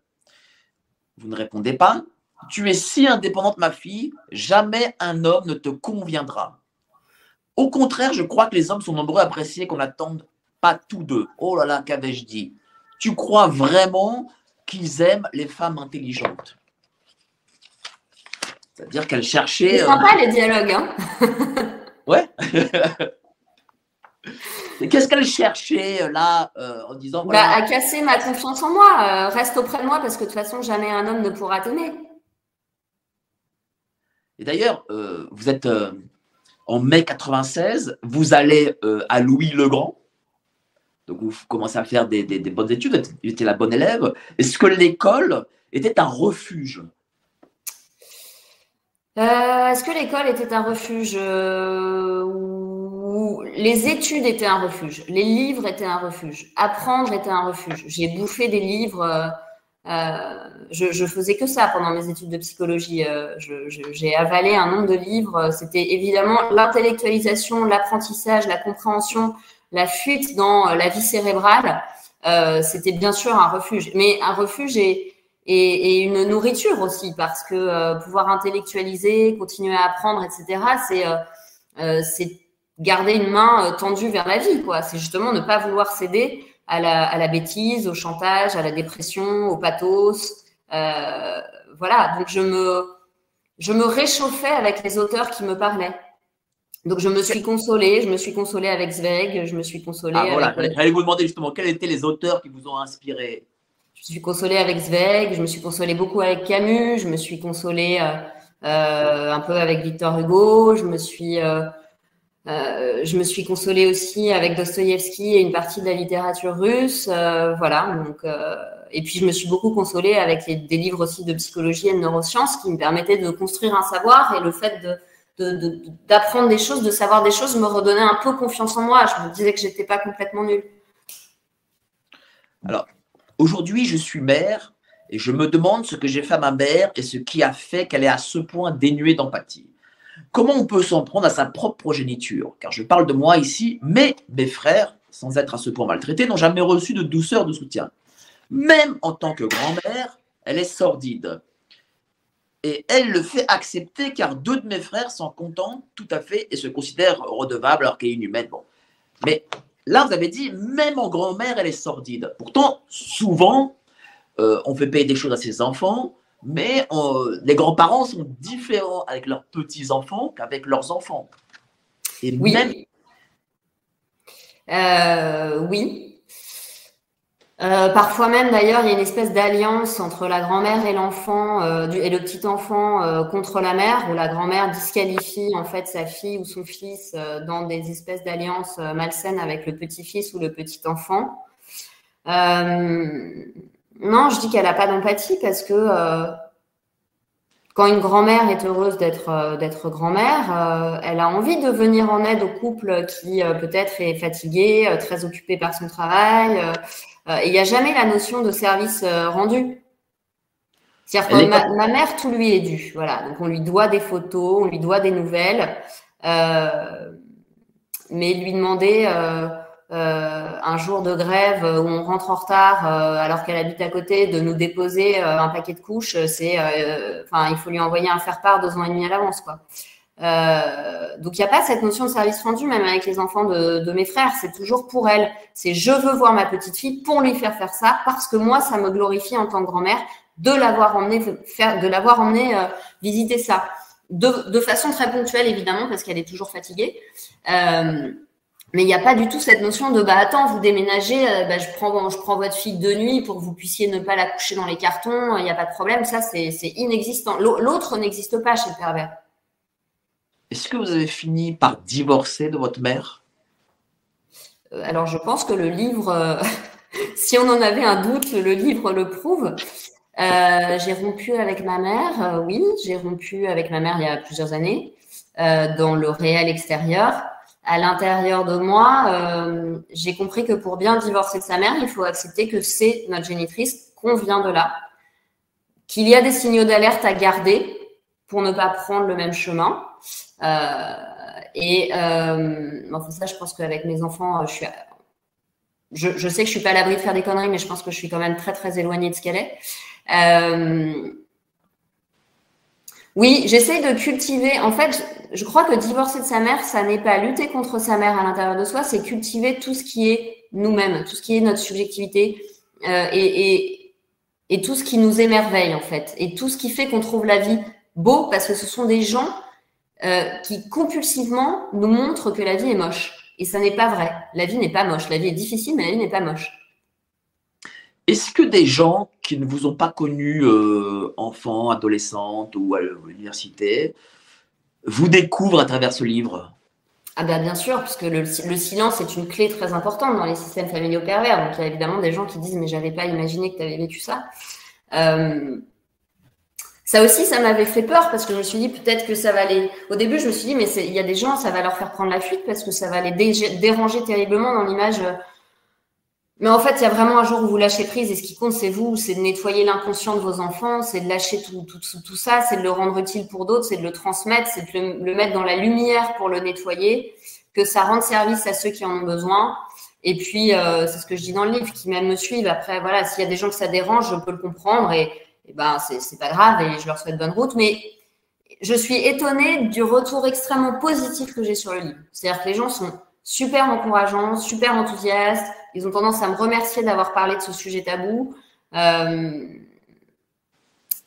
Vous ne répondez pas. Tu es si indépendante, ma fille, jamais un homme ne te conviendra. Au contraire, je crois que les hommes sont nombreux à apprécier qu'on n'attende pas tous deux. Oh là là, qu'avais-je dit? Tu crois vraiment qu'ils aiment les femmes intelligentes? C'est-à-dire qu'elle cherchait.
C'est sympa les dialogues, hein
Ouais. Qu'est-ce qu'elle cherchait là euh, en disant
voilà, bah, À casser ma confiance en moi. Euh, reste auprès de moi parce que de toute façon, jamais un homme ne pourra t'aimer.
Et d'ailleurs, euh, vous êtes en mai 96, vous allez à Louis le Grand. Vous commencez à faire des, bonnes études, vous étiez la bonne élève. Est-ce que l'école était un refuge?
Euh, Est-ce que l'école était un refuge euh, Les études étaient un refuge, les livres étaient un refuge, apprendre était un refuge. J'ai bouffé des livres. Euh, je, je faisais que ça pendant mes études de psychologie. j'ai avalé un nombre de livres. C'était évidemment l'intellectualisation, l'apprentissage, la compréhension la fuite dans euh, la vie cérébrale, euh, c'était bien sûr un refuge, mais un refuge et, une nourriture aussi, parce que euh, pouvoir intellectualiser, continuer à apprendre, etc., c'est garder une main tendue vers la vie, quoi. C'est justement ne pas vouloir céder à la, bêtise, au chantage, à la dépression, au pathos. voilà, donc je me réchauffais avec les auteurs qui me parlaient. Donc je me suis consolée, je me suis consolée avec Zweig, je me suis consolée. Ah,
voilà, j'allais vous demander justement quels étaient les auteurs qui vous ont inspiré?
Je me suis consolée avec Zweig, je me suis consolée beaucoup avec Camus, je me suis consolée euh, euh, un peu avec Victor Hugo, je me suis, euh, je me suis consolée aussi avec Dostoïevski et une partie de la littérature russe, voilà. Donc et puis je me suis beaucoup consolée avec des livres aussi de psychologie et de neurosciences qui me permettaient de construire un savoir et le fait de d'apprendre des choses, de savoir des choses, me redonnait un peu confiance en moi. Je me disais que j'étais pas complètement nulle.
Alors, aujourd'hui, je suis mère et je me demande ce que j'ai fait à ma mère et ce qui a fait qu'elle est à ce point dénuée d'empathie. Comment on peut s'en prendre à sa propre progéniture? Car je parle de moi ici, mais mes frères, sans être à ce point maltraités, n'ont jamais reçu de douceur, de soutien. Même en tant que grand-mère, elle est sordide. Et elle le fait accepter car deux de mes frères sont contents tout à fait et se considèrent redevables alors qu'elle est inhumaine. Bon. Mais là, vous avez dit, même en grand-mère, elle est sordide. Pourtant, souvent, euh, on fait payer des choses à ses enfants, mais euh, les grands-parents sont différents avec leurs petits-enfants qu'avec leurs enfants.
Et oui. Même... Euh, oui, euh, parfois même, d'ailleurs, il y a une espèce d'alliance entre la grand-mère et l'enfant euh, et le petit enfant euh, contre la mère, où la grand-mère disqualifie en fait sa fille ou son fils dans des espèces d'alliances malsaines avec le petit-fils ou le petit enfant. non, je dis qu'elle n'a pas d'empathie parce que quand une grand-mère est heureuse d'être d'être grand-mère, elle a envie de venir en aide au couple qui peut-être est fatigué, très occupé par son travail euh, il n'y a jamais la notion de service euh, rendu. C'est-à-dire que ma, mère, tout lui est dû. Voilà. Donc, on lui doit des photos, on lui doit des nouvelles. Euh, mais lui demander un jour de grève où on rentre en retard alors qu'elle habite à côté, de nous déposer un paquet de couches, c'est, enfin, il faut lui envoyer un faire-part deux ans et demi à l'avance, quoi. Euh, donc il n'y a pas cette notion de service rendu, même avec les enfants de, mes frères. C'est toujours pour elle. C'est je veux voir ma petite fille pour lui faire faire ça parce que moi ça me glorifie en tant que grand-mère de l'avoir emmené de l'avoir emmené euh, visiter ça. De, de, façon très ponctuelle évidemment parce qu'elle est toujours fatiguée. Euh, mais il n'y a pas du tout cette notion de bah attends vous déménagez, euh, bah, je prends je prends votre fille de nuit pour que vous puissiez ne pas la coucher dans les cartons. Il n'y a pas de problème. Ça c'est inexistant. L'autre n'existe pas chez le pervers.
Est-ce que vous avez fini par divorcer de votre mère?
Euh, Alors, je pense que le livre, euh, si on en avait un doute, le livre le prouve. Euh, j'ai rompu avec ma mère, oui, j'ai rompu avec ma mère il y a plusieurs années, dans le réel extérieur. À l'intérieur de moi, j'ai compris que pour bien divorcer de sa mère, il faut accepter que c'est notre génitrice, qu'on vient de là, qu'il y a des signaux d'alerte à garder pour ne pas prendre le même chemin, et euh, enfin, ça, je pense qu'avec mes enfants, je suis je, je, sais que je suis pas à l'abri de faire des conneries, mais je pense que je suis quand même très très éloignée de ce qu'elle est. Euh, oui, j'essaye de cultiver. En fait, je crois que divorcer de sa mère, ça n'est pas lutter contre sa mère à l'intérieur de soi, c'est cultiver tout ce qui est nous-mêmes, tout ce qui est notre subjectivité euh, et, et tout ce qui nous émerveille en fait, et tout ce qui fait qu'on trouve la vie beau, parce que ce sont des gens euh, qui compulsivement nous montre que la vie est moche. Et ça n'est pas vrai. La vie n'est pas moche. La vie est difficile, mais la vie n'est pas moche.
Est-ce que des gens qui ne vous ont pas connu euh, enfant, adolescente ou à l'université vous découvrent à travers ce livre?
Ah ben bien sûr, puisque le, le, silence est une clé très importante dans les systèmes familiaux pervers. Donc il y a évidemment des gens qui disent mais j'avais pas imaginé que tu avais vécu ça. Euh, ça aussi, ça m'avait fait peur parce que je me suis dit peut-être que ça va les. Au début, je me suis dit, mais il y a des gens, ça va leur faire prendre la fuite parce que ça va les déranger terriblement dans l'image. Mais en fait, il y a vraiment un jour où vous lâchez prise et ce qui compte, c'est vous, c'est de nettoyer l'inconscient de vos enfants, c'est de lâcher tout, tout, tout, ça, c'est de le rendre utile pour d'autres, c'est de le transmettre, c'est de le, le, mettre dans la lumière pour le nettoyer, que ça rende service à ceux qui en ont besoin. Et puis, euh, c'est ce que je dis dans le livre, qui même me suivent. Après, voilà, s'il y a des gens que ça dérange, je peux le comprendre et eh ben, c'est pas grave et je leur souhaite bonne route. Mais je suis étonnée du retour extrêmement positif que j'ai sur le livre. C'est-à-dire que les gens sont super encourageants, super enthousiastes. Ils ont tendance à me remercier d'avoir parlé de ce sujet tabou. Euh,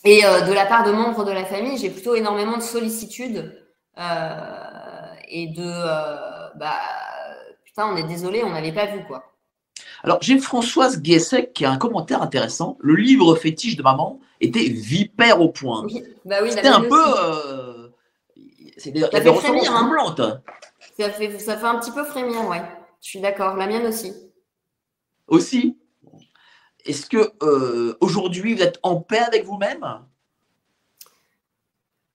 et euh, de la part de membres de la famille, j'ai plutôt énormément de sollicitude euh, et de bah putain, on est désolé, on n'avait pas vu quoi.
Alors, j'ai Françoise Guessec qui a un commentaire intéressant. Le livre fétiche de maman était vipère au point. Oui, bah oui, C'était un peu. Euh,
c'est des, ça, fait frémir, hein. ça, fait, ça fait un petit peu frémir, ouais. Je suis d'accord. La mienne aussi.
Aussi Est-ce que euh, aujourd'hui, vous êtes en paix avec vous-même?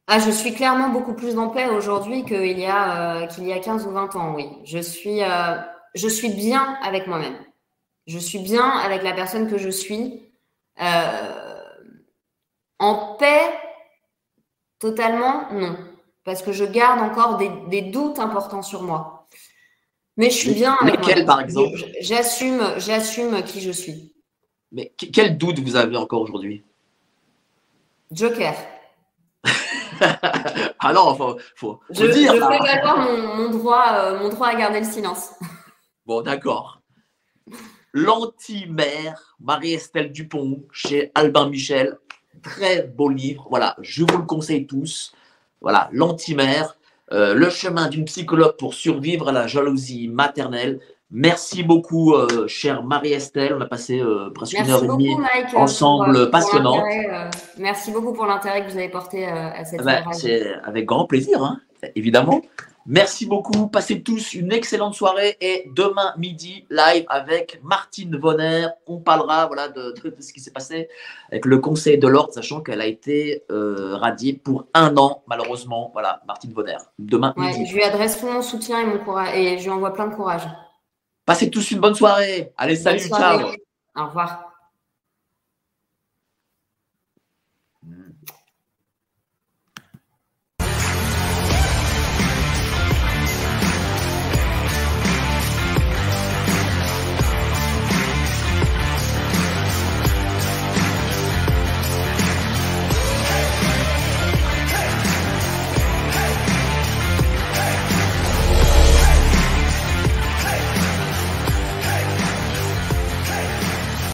Ah, je suis clairement beaucoup plus en paix aujourd'hui qu'il y, a, euh, qu'il y a 15 ou 20 ans, oui. Je suis, euh, je suis bien avec moi-même je suis bien avec la personne que je suis. Euh, en paix, totalement, non. Parce que je garde encore des, doutes importants sur moi. Mais je suis bien avec
Lesquels, par exemple
J'assume, j'assume qui je suis.
Mais quel doute vous avez encore aujourd'hui?
Joker.
Alors, faut, faut,
je, dire. Je fais valoir mon, droit, euh, mon droit à garder le silence.
Bon, d'accord. L'anti-mère, Marie-Estelle Dupont, chez Albin Michel. Très beau livre. Voilà, je vous le conseille tous. Voilà, L'anti-mère, euh, le chemin d'une psychologue pour survivre à la jalousie maternelle. Merci beaucoup, euh, chère Marie-Estelle. On a passé euh, presque une heure et demie ensemble, passionnante.
merci beaucoup pour l'intérêt que vous avez porté à cette
ah bah, C'est avec grand plaisir, hein, évidemment. Merci beaucoup. Passez tous une excellente soirée et demain midi, live avec Martine Vonner. On parlera voilà, de, ce qui s'est passé avec le Conseil de l'Ordre, sachant qu'elle a été euh, radiée pour un an, malheureusement. Voilà, Martine Vonner. Demain midi.
Je lui adresse mon soutien et mon courage et je lui envoie plein de courage.
Passez tous une bonne soirée. Allez, salut, ciao.
Au revoir.